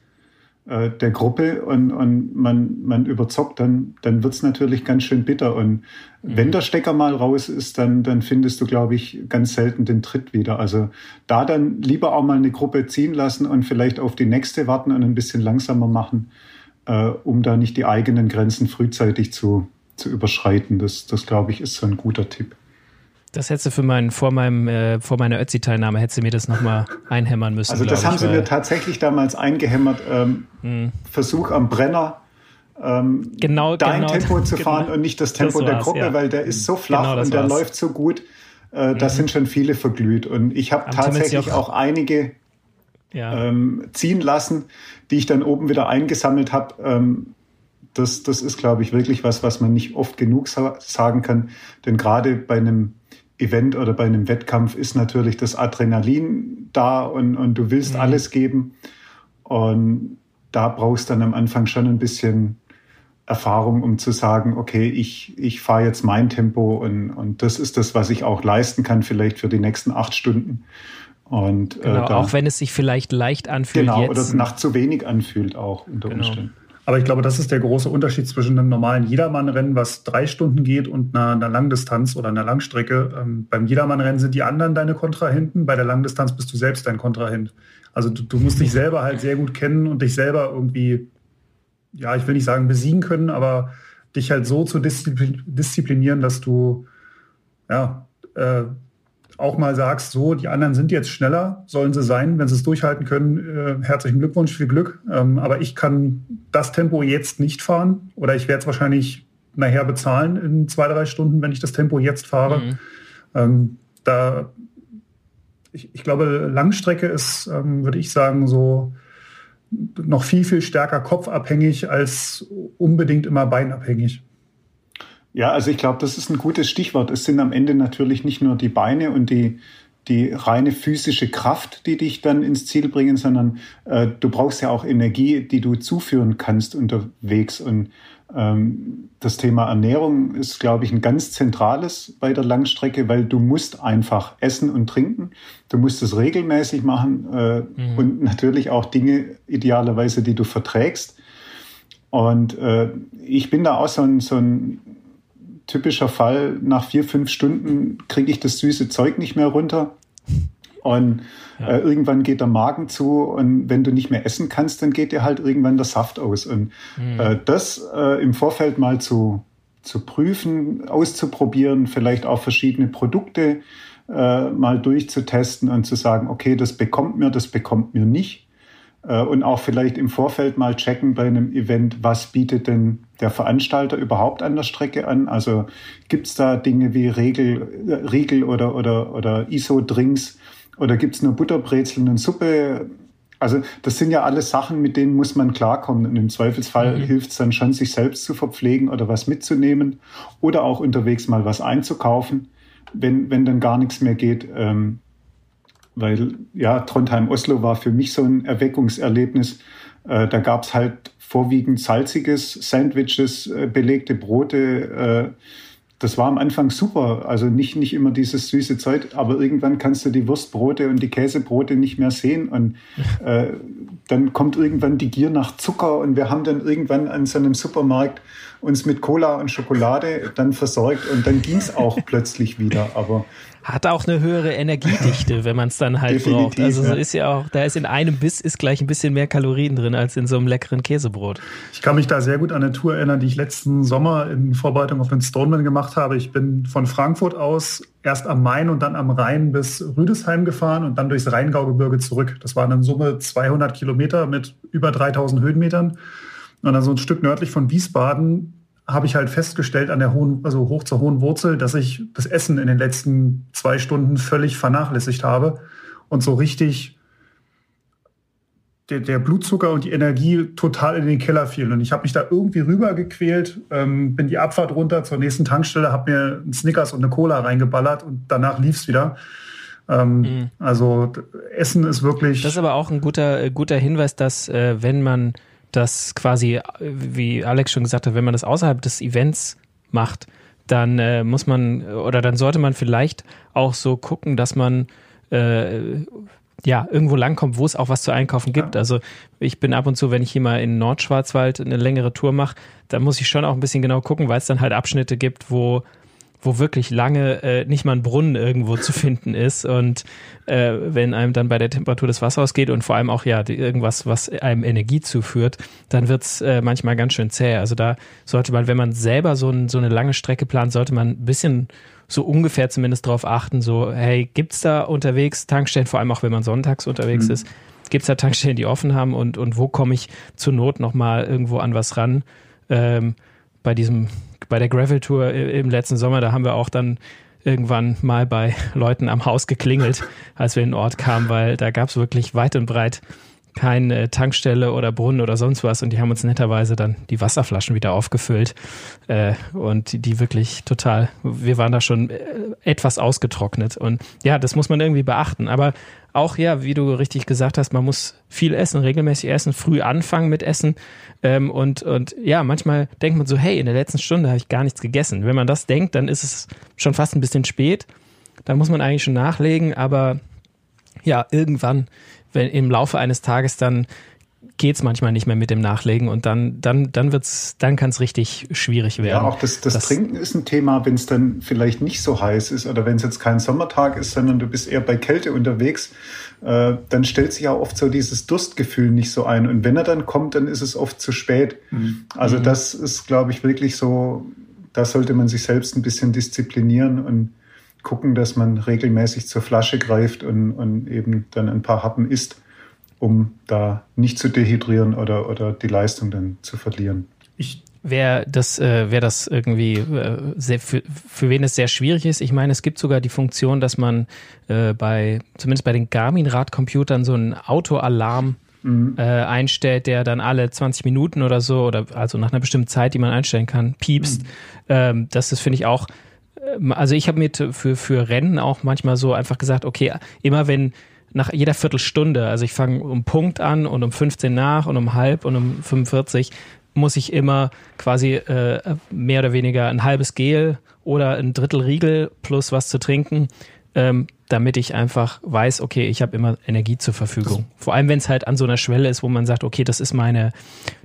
S3: äh, der Gruppe und, und man, man überzockt, dann, dann wird's natürlich ganz schön bitter. Und mhm. wenn der Stecker mal raus ist, dann, dann findest du, glaube ich, ganz selten den Tritt wieder. Also da dann lieber auch mal eine Gruppe ziehen lassen und vielleicht auf die nächste warten und ein bisschen langsamer machen äh, um da nicht die eigenen Grenzen frühzeitig zu, zu überschreiten. Das, das glaube ich, ist so ein guter Tipp.
S2: Das hättest du für meinen, vor meinem, äh, vor meiner Ötzi-Teilnahme hättest du mir das nochmal einhämmern müssen.
S3: Also das haben ich, sie mir tatsächlich damals eingehämmert. Ähm, hm. Versuch am Brenner, ähm,
S2: genau,
S3: dein
S2: genau,
S3: Tempo zu fahren genau, und nicht das Tempo das der Gruppe, ja. weil der ist so flach genau und der war's. läuft so gut. Äh, da mhm. sind schon viele verglüht. Und ich habe tatsächlich auch, auch einige ja. ähm, ziehen lassen, die ich dann oben wieder eingesammelt habe. Ähm, das, das ist, glaube ich, wirklich was, was man nicht oft genug sa sagen kann. Denn gerade bei einem Event oder bei einem Wettkampf ist natürlich das Adrenalin da und, und du willst mhm. alles geben. Und da brauchst du dann am Anfang schon ein bisschen Erfahrung, um zu sagen, okay, ich, ich fahre jetzt mein Tempo und, und das ist das, was ich auch leisten kann, vielleicht für die nächsten acht Stunden. Und,
S2: äh, genau, äh, da, auch wenn es sich vielleicht leicht anfühlt.
S3: Genau,
S2: jetzt.
S3: oder nach zu wenig anfühlt auch unter genau. Umständen.
S4: Aber ich glaube, das ist der große Unterschied zwischen einem normalen Jedermannrennen, was drei Stunden geht, und einer, einer Langdistanz oder einer Langstrecke. Ähm, beim Jedermannrennen sind die anderen deine Kontrahenten, bei der Langdistanz bist du selbst dein Kontrahent. Also du, du musst dich selber halt sehr gut kennen und dich selber irgendwie, ja, ich will nicht sagen besiegen können, aber dich halt so zu disziplinieren, dass du ja, äh, auch mal sagst, so, die anderen sind jetzt schneller, sollen sie sein, wenn sie es durchhalten können, äh, herzlichen Glückwunsch, viel Glück. Ähm, aber ich kann das Tempo jetzt nicht fahren oder ich werde es wahrscheinlich nachher bezahlen in zwei, drei Stunden, wenn ich das Tempo jetzt fahre. Mhm. Ähm, da, ich, ich, glaube, Langstrecke ist, ähm, würde ich sagen, so noch viel, viel stärker kopfabhängig als unbedingt immer beinabhängig.
S3: Ja, also ich glaube, das ist ein gutes Stichwort. Es sind am Ende natürlich nicht nur die Beine und die, die reine physische Kraft, die dich dann ins Ziel bringen, sondern äh, du brauchst ja auch Energie, die du zuführen kannst unterwegs. Und ähm, das Thema Ernährung ist, glaube ich, ein ganz zentrales bei der Langstrecke, weil du musst einfach essen und trinken. Du musst es regelmäßig machen äh, mhm. und natürlich auch Dinge idealerweise, die du verträgst. Und äh, ich bin da auch so ein, so ein typischer Fall, nach vier, fünf Stunden kriege ich das süße Zeug nicht mehr runter. Und ja. äh, irgendwann geht der Magen zu und wenn du nicht mehr essen kannst, dann geht dir halt irgendwann der Saft aus. Und mhm. äh, das äh, im Vorfeld mal zu, zu prüfen, auszuprobieren, vielleicht auch verschiedene Produkte äh, mal durchzutesten und zu sagen, okay, das bekommt mir, das bekommt mir nicht. Äh, und auch vielleicht im Vorfeld mal checken bei einem Event, was bietet denn der Veranstalter überhaupt an der Strecke an? Also gibt es da Dinge wie Regel, äh, Riegel oder, oder, oder ISO-Drinks, oder gibt es nur Butterbrezeln und Suppe? Also das sind ja alles Sachen, mit denen muss man klarkommen. Und im Zweifelsfall mhm. hilft es dann schon, sich selbst zu verpflegen oder was mitzunehmen oder auch unterwegs mal was einzukaufen, wenn, wenn dann gar nichts mehr geht. Ähm, weil ja, Trondheim-Oslo war für mich so ein Erweckungserlebnis. Äh, da gab es halt vorwiegend salziges, Sandwiches, äh, belegte Brote, äh, das war am Anfang super. Also nicht, nicht immer dieses süße Zeug, aber irgendwann kannst du die Wurstbrote und die Käsebrote nicht mehr sehen. Und äh, dann kommt irgendwann die Gier nach Zucker und wir haben dann irgendwann an so einem Supermarkt uns mit Cola und Schokolade dann versorgt und dann ging es auch plötzlich wieder. Aber
S2: hat auch eine höhere Energiedichte, wenn man es dann halt braucht. Also so ist ja auch, da ist in einem Biss ist gleich ein bisschen mehr Kalorien drin als in so einem leckeren Käsebrot.
S4: Ich kann mich da sehr gut an eine Tour erinnern, die ich letzten Sommer in Vorbereitung auf den Stoneman gemacht habe. Ich bin von Frankfurt aus erst am Main und dann am Rhein bis Rüdesheim gefahren und dann durchs Rheingaugebirge zurück. Das waren in Summe 200 Kilometer mit über 3000 Höhenmetern. Und dann so ein Stück nördlich von Wiesbaden habe ich halt festgestellt an der hohen, also hoch zur hohen Wurzel, dass ich das Essen in den letzten zwei Stunden völlig vernachlässigt habe und so richtig der, der Blutzucker und die Energie total in den Keller fielen. Und ich habe mich da irgendwie rübergequält, ähm, bin die Abfahrt runter zur nächsten Tankstelle, habe mir einen Snickers und eine Cola reingeballert und danach lief's wieder. Ähm, mhm. Also Essen ist wirklich.
S2: Das ist aber auch ein guter, guter Hinweis, dass äh, wenn man dass quasi, wie Alex schon gesagt hat, wenn man das außerhalb des Events macht, dann äh, muss man oder dann sollte man vielleicht auch so gucken, dass man äh, ja irgendwo langkommt, wo es auch was zu einkaufen gibt. Ja. Also ich bin ab und zu, wenn ich hier mal in Nordschwarzwald eine längere Tour mache, da muss ich schon auch ein bisschen genau gucken, weil es dann halt Abschnitte gibt, wo wo wirklich lange äh, nicht mal ein Brunnen irgendwo zu finden ist und äh, wenn einem dann bei der Temperatur das Wasser ausgeht und vor allem auch ja irgendwas, was einem Energie zuführt, dann wird's äh, manchmal ganz schön zäh. Also da sollte man, wenn man selber so, ein, so eine lange Strecke plant, sollte man ein bisschen so ungefähr zumindest darauf achten, so hey, gibt's da unterwegs Tankstellen, vor allem auch wenn man sonntags unterwegs mhm. ist, gibt's da Tankstellen, die offen haben und, und wo komme ich zur Not nochmal irgendwo an was ran? Ähm, bei diesem bei der Gravel Tour im letzten Sommer, da haben wir auch dann irgendwann mal bei Leuten am Haus geklingelt, als wir in den Ort kamen, weil da gab es wirklich weit und breit keine Tankstelle oder Brunnen oder sonst was. Und die haben uns netterweise dann die Wasserflaschen wieder aufgefüllt äh, und die, die wirklich total, wir waren da schon äh, etwas ausgetrocknet. Und ja, das muss man irgendwie beachten, aber auch ja, wie du richtig gesagt hast, man muss viel essen, regelmäßig essen, früh anfangen mit Essen. Ähm, und, und ja, manchmal denkt man so, hey, in der letzten Stunde habe ich gar nichts gegessen. Wenn man das denkt, dann ist es schon fast ein bisschen spät, da muss man eigentlich schon nachlegen, aber ja, irgendwann wenn im Laufe eines Tages dann geht es manchmal nicht mehr mit dem Nachlegen und dann, dann, dann wird's, dann kann es richtig schwierig werden.
S3: Ja, auch das, das, das Trinken ist ein Thema, wenn es dann vielleicht nicht so heiß ist oder wenn es jetzt kein Sommertag ist, sondern du bist eher bei Kälte unterwegs, äh, dann stellt sich auch oft so dieses Durstgefühl nicht so ein. Und wenn er dann kommt, dann ist es oft zu spät. Mhm. Also mhm. das ist, glaube ich, wirklich so, da sollte man sich selbst ein bisschen disziplinieren und gucken, dass man regelmäßig zur Flasche greift und, und eben dann ein paar Happen isst, um da nicht zu dehydrieren oder, oder die Leistung dann zu verlieren.
S2: Ich Wer das, äh, wer das irgendwie äh, sehr, für, für wen es sehr schwierig ist, ich meine, es gibt sogar die Funktion, dass man äh, bei, zumindest bei den Garmin-Radcomputern, so einen Autoalarm mhm. äh, einstellt, der dann alle 20 Minuten oder so, oder also nach einer bestimmten Zeit, die man einstellen kann, piepst. Mhm. Ähm, das ist, finde ich, auch also ich habe mir für, für Rennen auch manchmal so einfach gesagt, okay, immer wenn nach jeder Viertelstunde, also ich fange um Punkt an und um 15 nach und um halb und um 45, muss ich immer quasi äh, mehr oder weniger ein halbes Gel oder ein Drittel Riegel plus was zu trinken. Ähm, damit ich einfach weiß, okay, ich habe immer Energie zur Verfügung. Vor allem, wenn es halt an so einer Schwelle ist, wo man sagt, okay, das ist meine,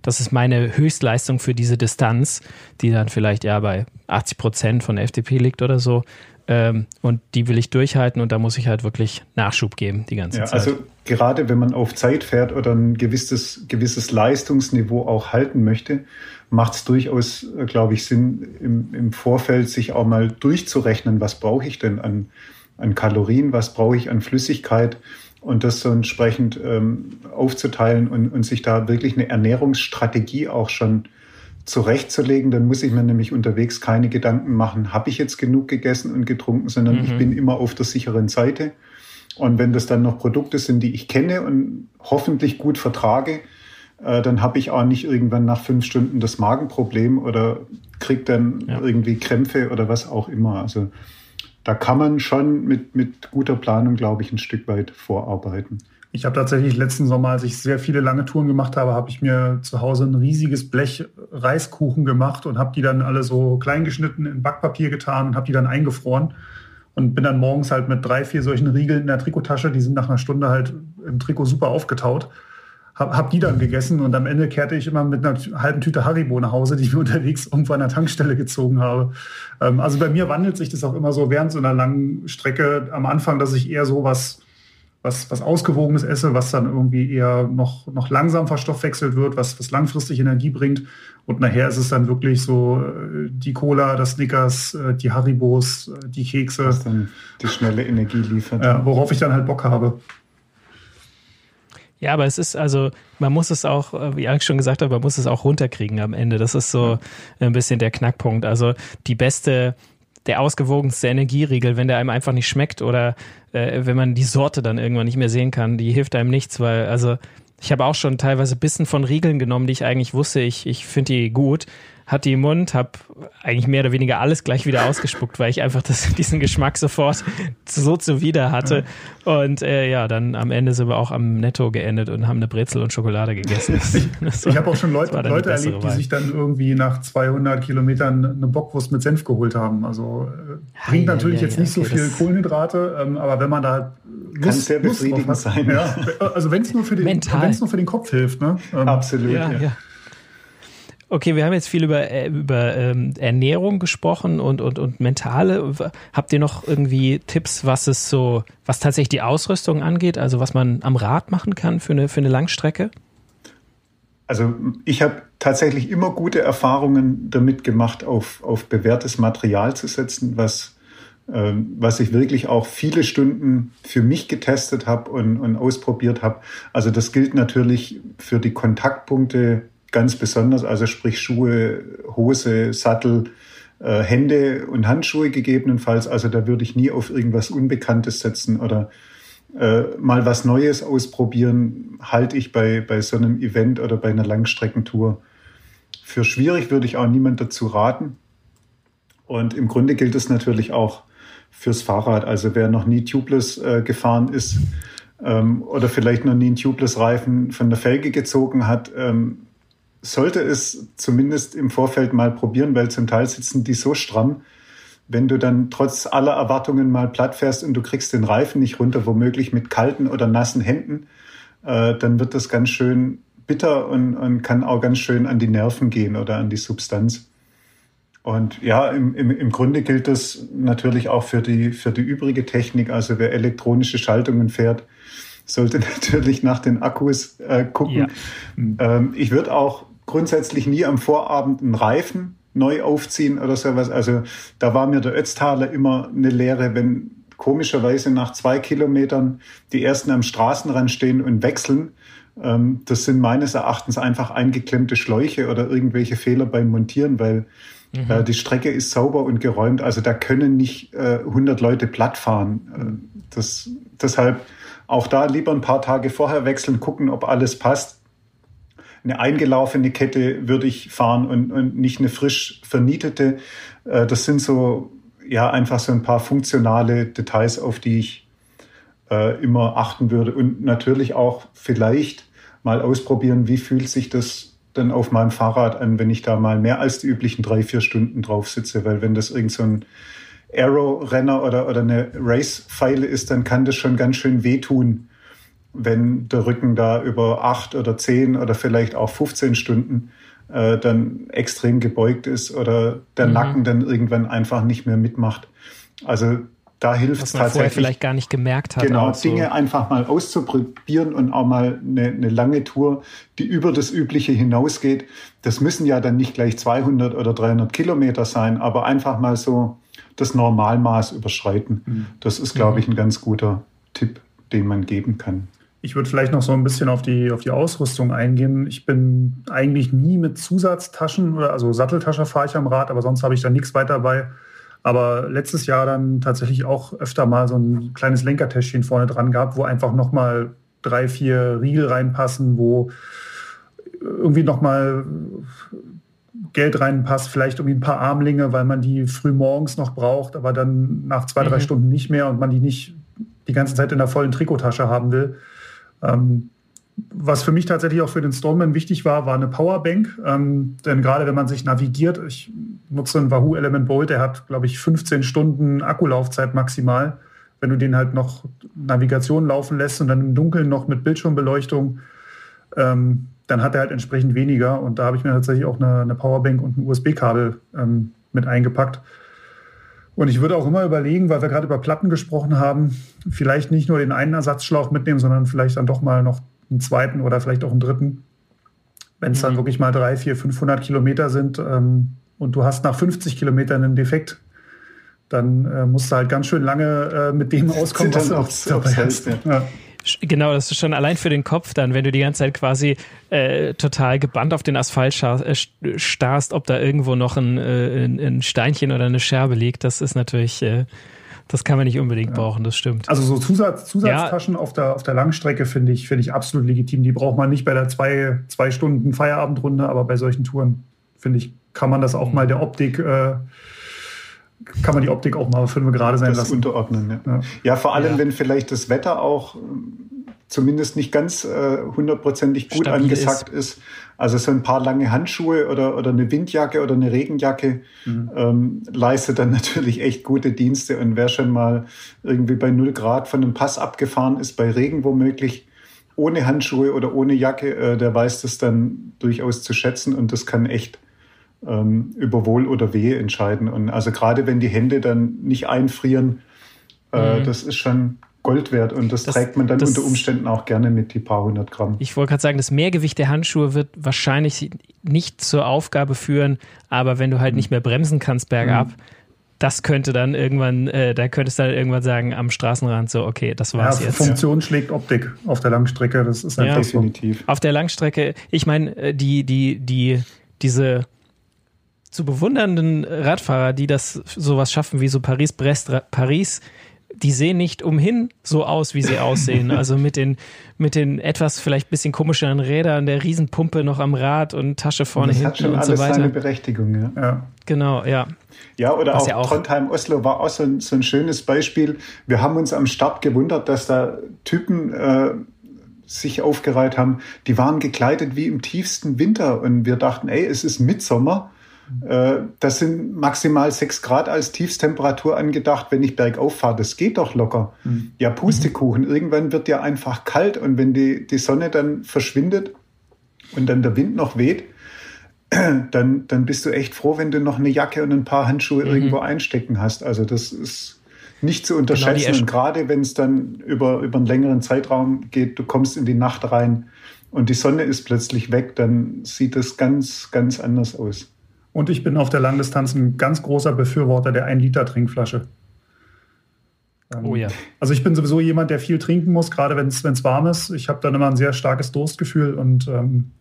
S2: das ist meine Höchstleistung für diese Distanz, die dann vielleicht ja bei 80 Prozent von der FDP liegt oder so. Ähm, und die will ich durchhalten und da muss ich halt wirklich Nachschub geben die ganze ja, Zeit.
S3: Also gerade wenn man auf Zeit fährt oder ein gewisses, gewisses Leistungsniveau auch halten möchte, macht es durchaus, äh, glaube ich, Sinn, im, im Vorfeld sich auch mal durchzurechnen, was brauche ich denn an an Kalorien, was brauche ich an Flüssigkeit und das so entsprechend ähm, aufzuteilen und, und sich da wirklich eine Ernährungsstrategie auch schon zurechtzulegen, dann muss ich mir nämlich unterwegs keine Gedanken machen, habe ich jetzt genug gegessen und getrunken, sondern mhm. ich bin immer auf der sicheren Seite. Und wenn das dann noch Produkte sind, die ich kenne und hoffentlich gut vertrage, äh, dann habe ich auch nicht irgendwann nach fünf Stunden das Magenproblem oder kriege dann ja. irgendwie Krämpfe oder was auch immer. Also da kann man schon mit, mit guter Planung, glaube ich, ein Stück weit vorarbeiten.
S4: Ich habe tatsächlich letzten Sommer, als ich sehr viele lange Touren gemacht habe, habe ich mir zu Hause ein riesiges Blech Reiskuchen gemacht und habe die dann alle so klein geschnitten in Backpapier getan und habe die dann eingefroren und bin dann morgens halt mit drei, vier solchen Riegeln in der Trikottasche, die sind nach einer Stunde halt im Trikot super aufgetaut hab, hab die dann gegessen und am Ende kehrte ich immer mit einer halben Tüte Haribo nach Hause, die ich mir unterwegs irgendwo an der Tankstelle gezogen habe. Ähm, also bei mir wandelt sich das auch immer so während so einer langen Strecke am Anfang, dass ich eher so was, was, was Ausgewogenes esse, was dann irgendwie eher noch, noch langsam verstoffwechselt wird, was, was langfristig Energie bringt. Und nachher ist es dann wirklich so äh, die Cola, das Snickers, äh, die Haribos, äh, die Kekse. Was dann
S3: die schnelle Energie liefert.
S4: Ja, worauf ich dann halt Bock habe.
S2: Ja, aber es ist also, man muss es auch, äh, wie Alex schon gesagt hat, man muss es auch runterkriegen am Ende. Das ist so ein bisschen der Knackpunkt. Also die beste, der ausgewogenste Energieriegel, wenn der einem einfach nicht schmeckt oder äh, wenn man die Sorte dann irgendwann nicht mehr sehen kann, die hilft einem nichts, weil also ich habe auch schon teilweise Bissen von Riegeln genommen, die ich eigentlich wusste, ich, ich finde die gut hatte die im Mund, habe eigentlich mehr oder weniger alles gleich wieder ausgespuckt, weil ich einfach das, diesen Geschmack sofort so zuwider hatte. Und äh, ja, dann am Ende sind wir auch am Netto geendet und haben eine Brezel und Schokolade gegessen.
S4: ich, ich habe auch schon Leute, Leute erlebt, die sich dann irgendwie nach 200 Kilometern eine Bockwurst mit Senf geholt haben. Also äh, bringt ja, natürlich ja, jetzt ja, nicht okay, so viel Kohlenhydrate, ähm, aber wenn man da
S3: Lust, kann sehr befriedigend sein.
S4: Ja, also wenn es nur, für den, nur für den Kopf hilft. Ne?
S3: Ähm, Absolut. ja.
S2: Okay, wir haben jetzt viel über, äh, über ähm, Ernährung gesprochen und, und, und mentale. Habt ihr noch irgendwie Tipps, was es so, was tatsächlich die Ausrüstung angeht, also was man am Rad machen kann für eine, für eine Langstrecke?
S3: Also ich habe tatsächlich immer gute Erfahrungen damit gemacht, auf, auf bewährtes Material zu setzen, was, ähm, was ich wirklich auch viele Stunden für mich getestet habe und, und ausprobiert habe. Also das gilt natürlich für die Kontaktpunkte ganz besonders, also sprich Schuhe, Hose, Sattel, äh, Hände und Handschuhe gegebenenfalls. Also da würde ich nie auf irgendwas Unbekanntes setzen oder äh, mal was Neues ausprobieren, halte ich bei, bei so einem Event oder bei einer Langstreckentour für schwierig, würde ich auch niemand dazu raten. Und im Grunde gilt es natürlich auch fürs Fahrrad. Also wer noch nie tubeless äh, gefahren ist ähm, oder vielleicht noch nie einen tubeless-Reifen von der Felge gezogen hat, ähm, sollte es zumindest im Vorfeld mal probieren, weil zum Teil sitzen die so stramm, wenn du dann trotz aller Erwartungen mal platt fährst und du kriegst den Reifen nicht runter, womöglich mit kalten oder nassen Händen, äh, dann wird das ganz schön bitter und, und kann auch ganz schön an die Nerven gehen oder an die Substanz. Und ja, im, im, im Grunde gilt das natürlich auch für die, für die übrige Technik. Also wer elektronische Schaltungen fährt, sollte natürlich nach den Akkus äh, gucken. Ja. Ähm, ich würde auch grundsätzlich nie am Vorabend einen Reifen neu aufziehen oder sowas. Also da war mir der Ötztaler immer eine Lehre, wenn komischerweise nach zwei Kilometern die ersten am Straßenrand stehen und wechseln. Ähm, das sind meines Erachtens einfach eingeklemmte Schläuche oder irgendwelche Fehler beim Montieren, weil mhm. äh, die Strecke ist sauber und geräumt. Also da können nicht äh, 100 Leute platt fahren. Äh, das, deshalb auch da lieber ein paar Tage vorher wechseln, gucken, ob alles passt eine eingelaufene Kette würde ich fahren und, und nicht eine frisch vernietete. Äh, das sind so, ja, einfach so ein paar funktionale Details, auf die ich äh, immer achten würde. Und natürlich auch vielleicht mal ausprobieren, wie fühlt sich das dann auf meinem Fahrrad an, wenn ich da mal mehr als die üblichen drei, vier Stunden drauf sitze. Weil wenn das irgend so ein Aero-Renner oder, oder eine Race-Pfeile ist, dann kann das schon ganz schön wehtun, wenn der Rücken da über acht oder zehn oder vielleicht auch 15 Stunden äh, dann extrem gebeugt ist oder der mhm. Nacken dann irgendwann einfach nicht mehr mitmacht. Also da hilft es tatsächlich.
S2: vielleicht gar nicht gemerkt hat.
S3: Genau, Dinge so. einfach mal auszuprobieren und auch mal eine, eine, lange Tour, die über das Übliche hinausgeht. Das müssen ja dann nicht gleich 200 oder 300 Kilometer sein, aber einfach mal so das Normalmaß überschreiten. Mhm. Das ist, glaube ich, mhm. ein ganz guter Tipp, den man geben kann.
S4: Ich würde vielleicht noch so ein bisschen auf die, auf die Ausrüstung eingehen. Ich bin eigentlich nie mit Zusatztaschen, also Satteltasche fahre ich am Rad, aber sonst habe ich da nichts weiter bei. Aber letztes Jahr dann tatsächlich auch öfter mal so ein kleines Lenkertäschchen vorne dran gehabt, wo einfach nochmal drei, vier Riegel reinpassen, wo irgendwie nochmal Geld reinpasst, vielleicht irgendwie ein paar Armlinge, weil man die früh morgens noch braucht, aber dann nach zwei, drei mhm. Stunden nicht mehr und man die nicht die ganze Zeit in der vollen Trikottasche haben will. Ähm, was für mich tatsächlich auch für den Stormman wichtig war, war eine Powerbank. Ähm, denn gerade wenn man sich navigiert, ich nutze einen Wahoo Element Bolt, der hat, glaube ich, 15 Stunden Akkulaufzeit maximal. Wenn du den halt noch Navigation laufen lässt und dann im Dunkeln noch mit Bildschirmbeleuchtung, ähm, dann hat er halt entsprechend weniger. Und da habe ich mir tatsächlich auch eine, eine Powerbank und ein USB-Kabel ähm, mit eingepackt. Und ich würde auch immer überlegen, weil wir gerade über Platten gesprochen haben, vielleicht nicht nur den einen Ersatzschlauch mitnehmen, sondern vielleicht dann doch mal noch einen zweiten oder vielleicht auch einen dritten. Wenn es mhm. dann wirklich mal drei, vier, 500 Kilometer sind ähm, und du hast nach 50 Kilometern einen Defekt, dann äh, musst du halt ganz schön lange äh, mit dem auskommen, was du auch dabei hast. Ja.
S2: Genau, das ist schon allein für den Kopf dann, wenn du die ganze Zeit quasi äh, total gebannt auf den Asphalt äh, starrst, ob da irgendwo noch ein, äh, ein, Steinchen oder eine Scherbe liegt. Das ist natürlich, äh, das kann man nicht unbedingt brauchen, das stimmt.
S4: Also so Zusatz, Zusatztaschen ja. auf, der, auf der Langstrecke finde ich, finde ich absolut legitim. Die braucht man nicht bei der zwei, zwei Stunden Feierabendrunde, aber bei solchen Touren, finde ich, kann man das auch mhm. mal der Optik äh, kann man die Optik auch mal fünf gerade sein das lassen.
S3: Unterordnen, ja. ja. ja vor allem, ja. wenn vielleicht das Wetter auch zumindest nicht ganz äh, hundertprozentig gut Stabil angesagt ist. ist. Also so ein paar lange Handschuhe oder, oder eine Windjacke oder eine Regenjacke mhm. ähm, leistet dann natürlich echt gute Dienste. Und wer schon mal irgendwie bei null Grad von einem Pass abgefahren ist, bei Regen womöglich, ohne Handschuhe oder ohne Jacke, äh, der weiß das dann durchaus zu schätzen und das kann echt ähm, über Wohl oder Wehe entscheiden. Und also gerade wenn die Hände dann nicht einfrieren, äh, mhm. das ist schon Gold wert und das, das trägt man dann das, unter Umständen auch gerne mit die paar hundert Gramm.
S2: Ich wollte gerade sagen, das Mehrgewicht der Handschuhe wird wahrscheinlich nicht zur Aufgabe führen, aber wenn du halt mhm. nicht mehr bremsen kannst bergab, mhm. das könnte dann irgendwann, äh, da könntest du dann irgendwann sagen am Straßenrand so, okay, das war's ja, jetzt.
S4: Funktion ja. schlägt Optik auf der Langstrecke, das ist einfach ja, definitiv.
S2: Auf der Langstrecke, ich meine, äh, die, die, die, diese zu bewundernden Radfahrer, die das sowas schaffen wie so Paris-Brest, Paris, die sehen nicht umhin so aus, wie sie aussehen. Also mit den, mit den etwas vielleicht bisschen komischeren Rädern, der Riesenpumpe noch am Rad und Tasche vorne das hinten hat schon und alles so weiter.
S3: seine Berechtigung, ja.
S2: ja. Genau, ja.
S3: Ja, oder auch, ja auch Trondheim-Oslo war auch so ein, so ein, schönes Beispiel. Wir haben uns am Start gewundert, dass da Typen äh, sich aufgereiht haben, die waren gekleidet wie im tiefsten Winter und wir dachten, ey, es ist Mitsommer äh, das sind maximal sechs Grad als Tiefstemperatur angedacht, wenn ich bergauf fahre. Das geht doch locker. Mhm. Ja, Pustekuchen. Irgendwann wird ja einfach kalt und wenn die, die Sonne dann verschwindet und dann der Wind noch weht, dann, dann bist du echt froh, wenn du noch eine Jacke und ein paar Handschuhe mhm. irgendwo einstecken hast. Also das ist nicht zu unterschätzen. Genau und gerade wenn es dann über, über einen längeren Zeitraum geht, du kommst in die Nacht rein und die Sonne ist plötzlich weg, dann sieht das ganz, ganz anders aus.
S4: Und ich bin auf der Langdistanz ein ganz großer Befürworter der 1-Liter-Trinkflasche. Ähm, oh ja. Also ich bin sowieso jemand, der viel trinken muss, gerade wenn es warm ist. Ich habe dann immer ein sehr starkes Durstgefühl und ähm,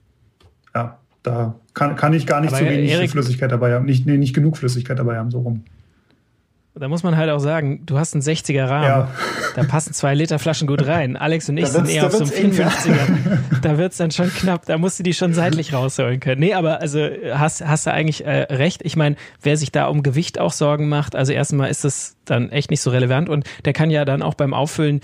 S4: ja, da kann, kann ich gar nicht Aber zu wenig Erik, Flüssigkeit dabei haben, nicht, nee, nicht genug Flüssigkeit dabei haben, so rum.
S2: Da muss man halt auch sagen, du hast einen 60er Rahmen. Ja. Da passen zwei Liter Flaschen gut rein. Alex und ich sind eher auf so einem 54er. da wird es dann schon knapp. Da musst du die schon seitlich rausholen können. Nee, aber also hast, hast du eigentlich äh, recht. Ich meine, wer sich da um Gewicht auch Sorgen macht, also erstmal ist das dann echt nicht so relevant und der kann ja dann auch beim Auffüllen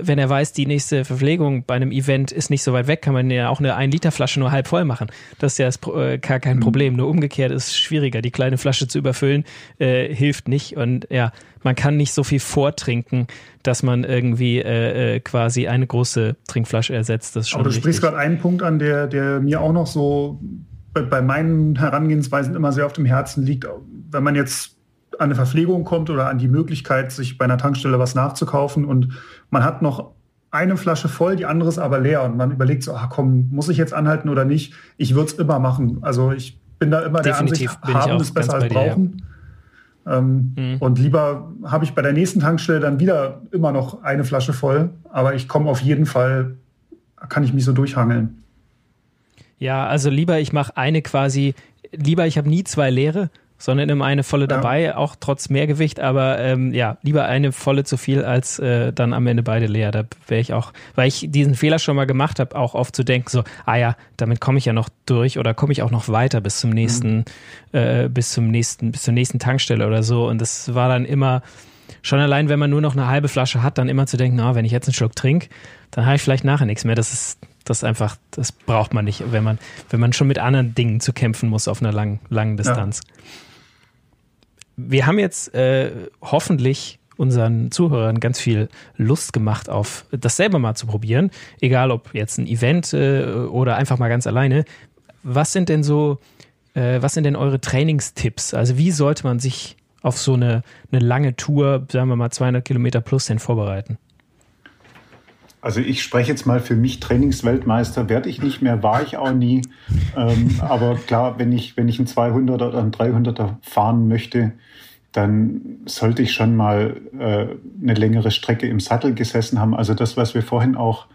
S2: wenn er weiß, die nächste Verpflegung bei einem Event ist nicht so weit weg, kann man ja auch eine 1-Liter-Flasche nur halb voll machen. Das ist ja das, äh, gar kein mhm. Problem. Nur umgekehrt ist es schwieriger. Die kleine Flasche zu überfüllen, äh, hilft nicht. Und ja, ja, man kann nicht so viel vortrinken, dass man irgendwie äh, äh quasi eine große Trinkflasche ersetzt. Das ist schon
S4: Aber du
S2: richtig.
S4: sprichst gerade einen Punkt an, der, der mir auch noch so bei, bei meinen Herangehensweisen immer sehr auf dem Herzen liegt. Wenn man jetzt an eine Verpflegung kommt oder an die Möglichkeit, sich bei einer Tankstelle was nachzukaufen und man hat noch eine Flasche voll, die andere ist aber leer und man überlegt so, ach komm, muss ich jetzt anhalten oder nicht? Ich würde es immer machen. Also ich bin da immer
S2: Definitiv
S4: der Ansicht, haben ist besser als brauchen. Ja. Ähm, mhm. Und lieber habe ich bei der nächsten Tankstelle dann wieder immer noch eine Flasche voll, aber ich komme auf jeden Fall, kann ich mich so durchhangeln.
S2: Ja, also lieber ich mache eine quasi, lieber ich habe nie zwei leere, sondern immer eine volle dabei, ja. auch trotz Mehrgewicht, aber ähm, ja, lieber eine volle zu viel als äh, dann am Ende beide leer. Da wäre ich auch, weil ich diesen Fehler schon mal gemacht habe, auch oft zu denken, so, ah ja, damit komme ich ja noch durch oder komme ich auch noch weiter bis zum nächsten, mhm. äh, bis zum nächsten, bis zur nächsten Tankstelle oder so. Und das war dann immer, schon allein, wenn man nur noch eine halbe Flasche hat, dann immer zu denken, na, wenn ich jetzt einen Schluck trinke, dann habe ich vielleicht nachher nichts mehr. Das ist, das einfach, das braucht man nicht, wenn man, wenn man schon mit anderen Dingen zu kämpfen muss auf einer langen, langen Distanz. Ja wir haben jetzt äh, hoffentlich unseren Zuhörern ganz viel Lust gemacht, auf das selber mal zu probieren. Egal ob jetzt ein Event äh, oder einfach mal ganz alleine. Was sind denn so, äh, was sind denn eure Trainingstipps? Also wie sollte man sich auf so eine, eine lange Tour, sagen wir mal 200 Kilometer plus, denn vorbereiten?
S3: Also ich spreche jetzt mal für mich, Trainingsweltmeister werde ich nicht mehr, war ich auch nie. Ähm, aber klar, wenn ich, wenn ich einen 200er oder einen 300er fahren möchte, dann sollte ich schon mal äh, eine längere Strecke im Sattel gesessen haben. Also das, was wir vorhin auch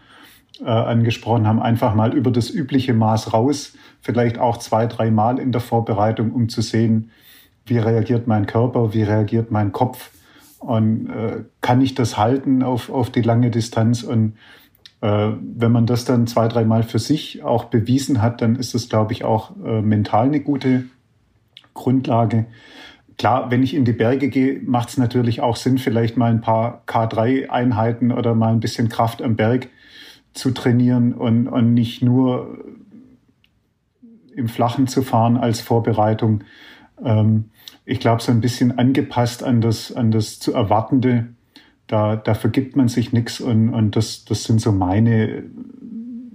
S3: äh, angesprochen haben, einfach mal über das übliche Maß raus, vielleicht auch zwei, drei Mal in der Vorbereitung, um zu sehen, wie reagiert mein Körper, wie reagiert mein Kopf und äh, kann ich das halten auf, auf die lange Distanz? Und äh, wenn man das dann zwei, dreimal für sich auch bewiesen hat, dann ist das, glaube ich, auch äh, mental eine gute Grundlage. Klar, wenn ich in die Berge gehe, macht es natürlich auch Sinn, vielleicht mal ein paar K3-Einheiten oder mal ein bisschen Kraft am Berg zu trainieren und, und nicht nur im Flachen zu fahren als Vorbereitung. Ähm, ich glaube, so ein bisschen angepasst an das, an das zu Erwartende. Da, da vergibt man sich nichts und, und das, das sind so meine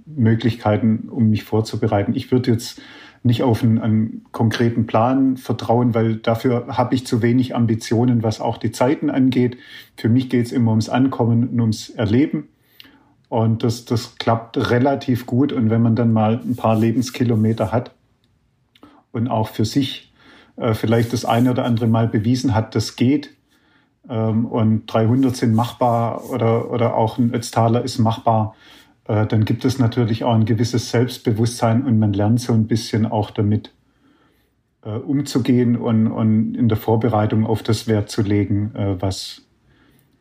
S3: Möglichkeiten, um mich vorzubereiten. Ich würde jetzt nicht auf einen, einen, konkreten Plan vertrauen, weil dafür habe ich zu wenig Ambitionen, was auch die Zeiten angeht. Für mich geht es immer ums Ankommen und ums Erleben. Und das, das klappt relativ gut. Und wenn man dann mal ein paar Lebenskilometer hat und auch für sich äh, vielleicht das eine oder andere Mal bewiesen hat, das geht. Ähm, und 300 sind machbar oder, oder auch ein Ötztaler ist machbar. Äh, dann gibt es natürlich auch ein gewisses Selbstbewusstsein und man lernt so ein bisschen auch damit äh, umzugehen und, und in der Vorbereitung auf das Wert zu legen, was,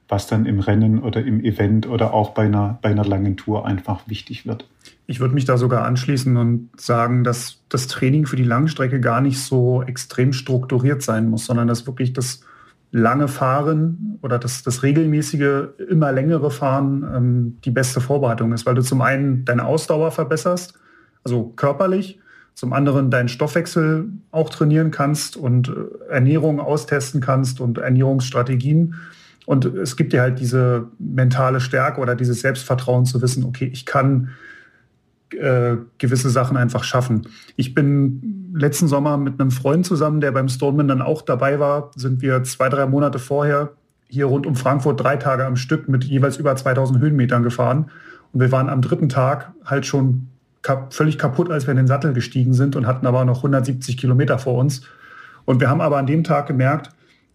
S3: was dann im Rennen oder im Event oder auch bei einer, bei einer langen Tour einfach wichtig wird.
S4: Ich würde mich da sogar anschließen und sagen, dass das Training für die Langstrecke gar nicht so extrem strukturiert sein muss, sondern dass wirklich das lange Fahren oder das, das regelmäßige, immer längere Fahren ähm, die beste Vorbereitung ist, weil du zum einen deine Ausdauer verbesserst, also körperlich, zum anderen deinen Stoffwechsel auch trainieren kannst und äh, Ernährung austesten kannst und Ernährungsstrategien. Und es gibt dir halt diese mentale Stärke oder dieses Selbstvertrauen zu wissen, okay, ich kann äh, gewisse Sachen einfach schaffen. Ich bin letzten Sommer mit einem Freund zusammen, der beim Stoneman dann auch dabei war, sind wir zwei, drei Monate vorher hier rund um Frankfurt drei Tage am Stück mit jeweils über 2000 Höhenmetern gefahren. Und wir waren am dritten Tag halt schon kap völlig kaputt, als wir in den Sattel gestiegen sind und hatten aber noch 170 Kilometer vor uns. Und wir haben aber an dem Tag gemerkt,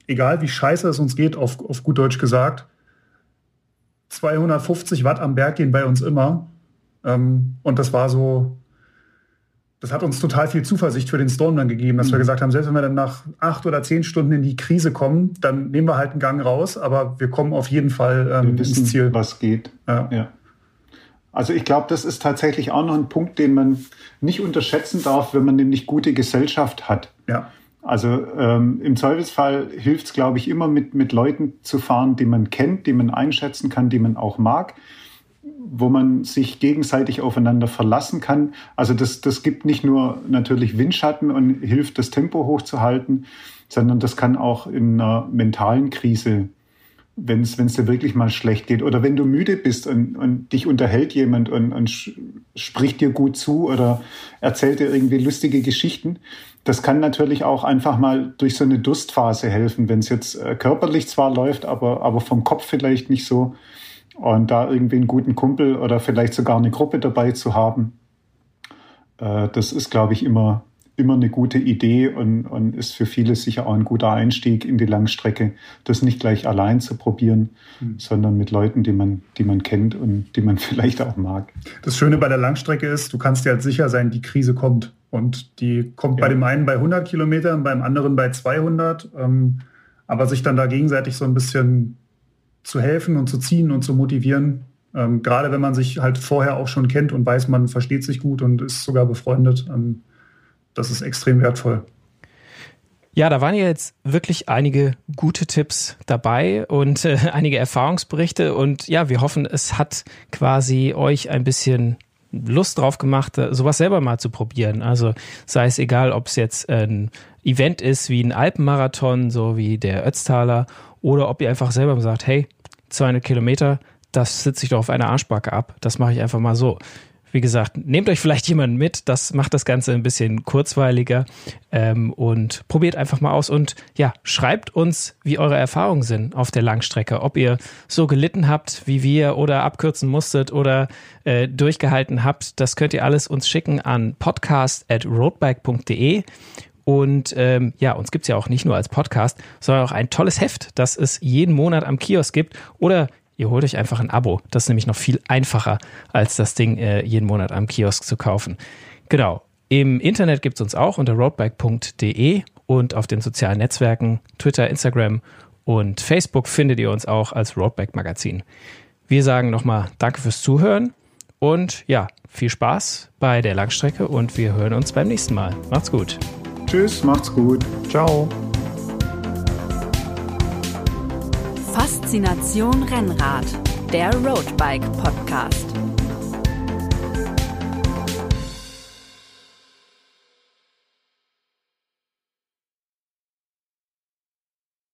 S4: egal wie scheiße es uns geht, auf, auf gut Deutsch gesagt, 250 Watt am Berg gehen bei uns immer. Ähm, und das war so, das hat uns total viel Zuversicht für den Storm dann gegeben, dass mhm. wir gesagt haben, selbst wenn wir dann nach acht oder zehn Stunden in die Krise kommen, dann nehmen wir halt einen Gang raus, aber wir kommen auf jeden Fall ähm, wir wissen, ins Ziel.
S3: Was geht. Ja. ja. Also ich glaube, das ist tatsächlich auch noch ein Punkt, den man nicht unterschätzen darf, wenn man nämlich gute Gesellschaft hat.
S4: Ja.
S3: Also ähm, im Zweifelsfall hilft es, glaube ich, immer mit, mit Leuten zu fahren, die man kennt, die man einschätzen kann, die man auch mag. Wo man sich gegenseitig aufeinander verlassen kann. Also das, das gibt nicht nur natürlich Windschatten und hilft, das Tempo hochzuhalten, sondern das kann auch in einer mentalen Krise, wenn es dir wirklich mal schlecht geht oder wenn du müde bist und, und dich unterhält jemand und, und spricht dir gut zu oder erzählt dir irgendwie lustige Geschichten, das kann natürlich auch einfach mal durch so eine Durstphase helfen, wenn es jetzt äh, körperlich zwar läuft, aber, aber vom Kopf vielleicht nicht so. Und da irgendwie einen guten Kumpel oder vielleicht sogar eine Gruppe dabei zu haben, äh, das ist, glaube ich, immer, immer eine gute Idee und, und ist für viele sicher auch ein guter Einstieg in die Langstrecke, das nicht gleich allein zu probieren, mhm. sondern mit Leuten, die man, die man kennt und die man vielleicht auch mag.
S4: Das Schöne bei der Langstrecke ist, du kannst dir halt sicher sein, die Krise kommt. Und die kommt ja. bei dem einen bei 100 Kilometern, beim anderen bei 200. Ähm, aber sich dann da gegenseitig so ein bisschen zu helfen und zu ziehen und zu motivieren, ähm, gerade wenn man sich halt vorher auch schon kennt und weiß, man versteht sich gut und ist sogar befreundet, ähm, das ist extrem wertvoll.
S2: Ja, da waren ja jetzt wirklich einige gute Tipps dabei und äh, einige Erfahrungsberichte und ja, wir hoffen, es hat quasi euch ein bisschen Lust drauf gemacht, äh, sowas selber mal zu probieren. Also sei es egal, ob es jetzt ein Event ist wie ein Alpenmarathon, so wie der Ötztaler, oder ob ihr einfach selber sagt, hey, 200 Kilometer, das sitze ich doch auf einer Arschbacke ab. Das mache ich einfach mal so wie gesagt, nehmt euch vielleicht jemanden mit, das macht das Ganze ein bisschen kurzweiliger ähm, und probiert einfach mal aus und ja, schreibt uns, wie eure Erfahrungen sind auf der Langstrecke, ob ihr so gelitten habt wie wir oder abkürzen musstet oder äh, durchgehalten habt. Das könnt ihr alles uns schicken an podcast@roadbike.de und ähm, ja, uns gibt's ja auch nicht nur als Podcast, sondern auch ein tolles Heft, das es jeden Monat am Kiosk gibt. Oder Ihr holt euch einfach ein Abo. Das ist nämlich noch viel einfacher, als das Ding äh, jeden Monat am Kiosk zu kaufen. Genau. Im Internet gibt es uns auch unter roadbike.de und auf den sozialen Netzwerken Twitter, Instagram und Facebook findet ihr uns auch als Roadbike Magazin. Wir sagen nochmal Danke fürs Zuhören und ja, viel Spaß bei der Langstrecke und wir hören uns beim nächsten Mal. Macht's gut.
S3: Tschüss, macht's gut. Ciao.
S1: Faszination Rennrad, der Roadbike Podcast.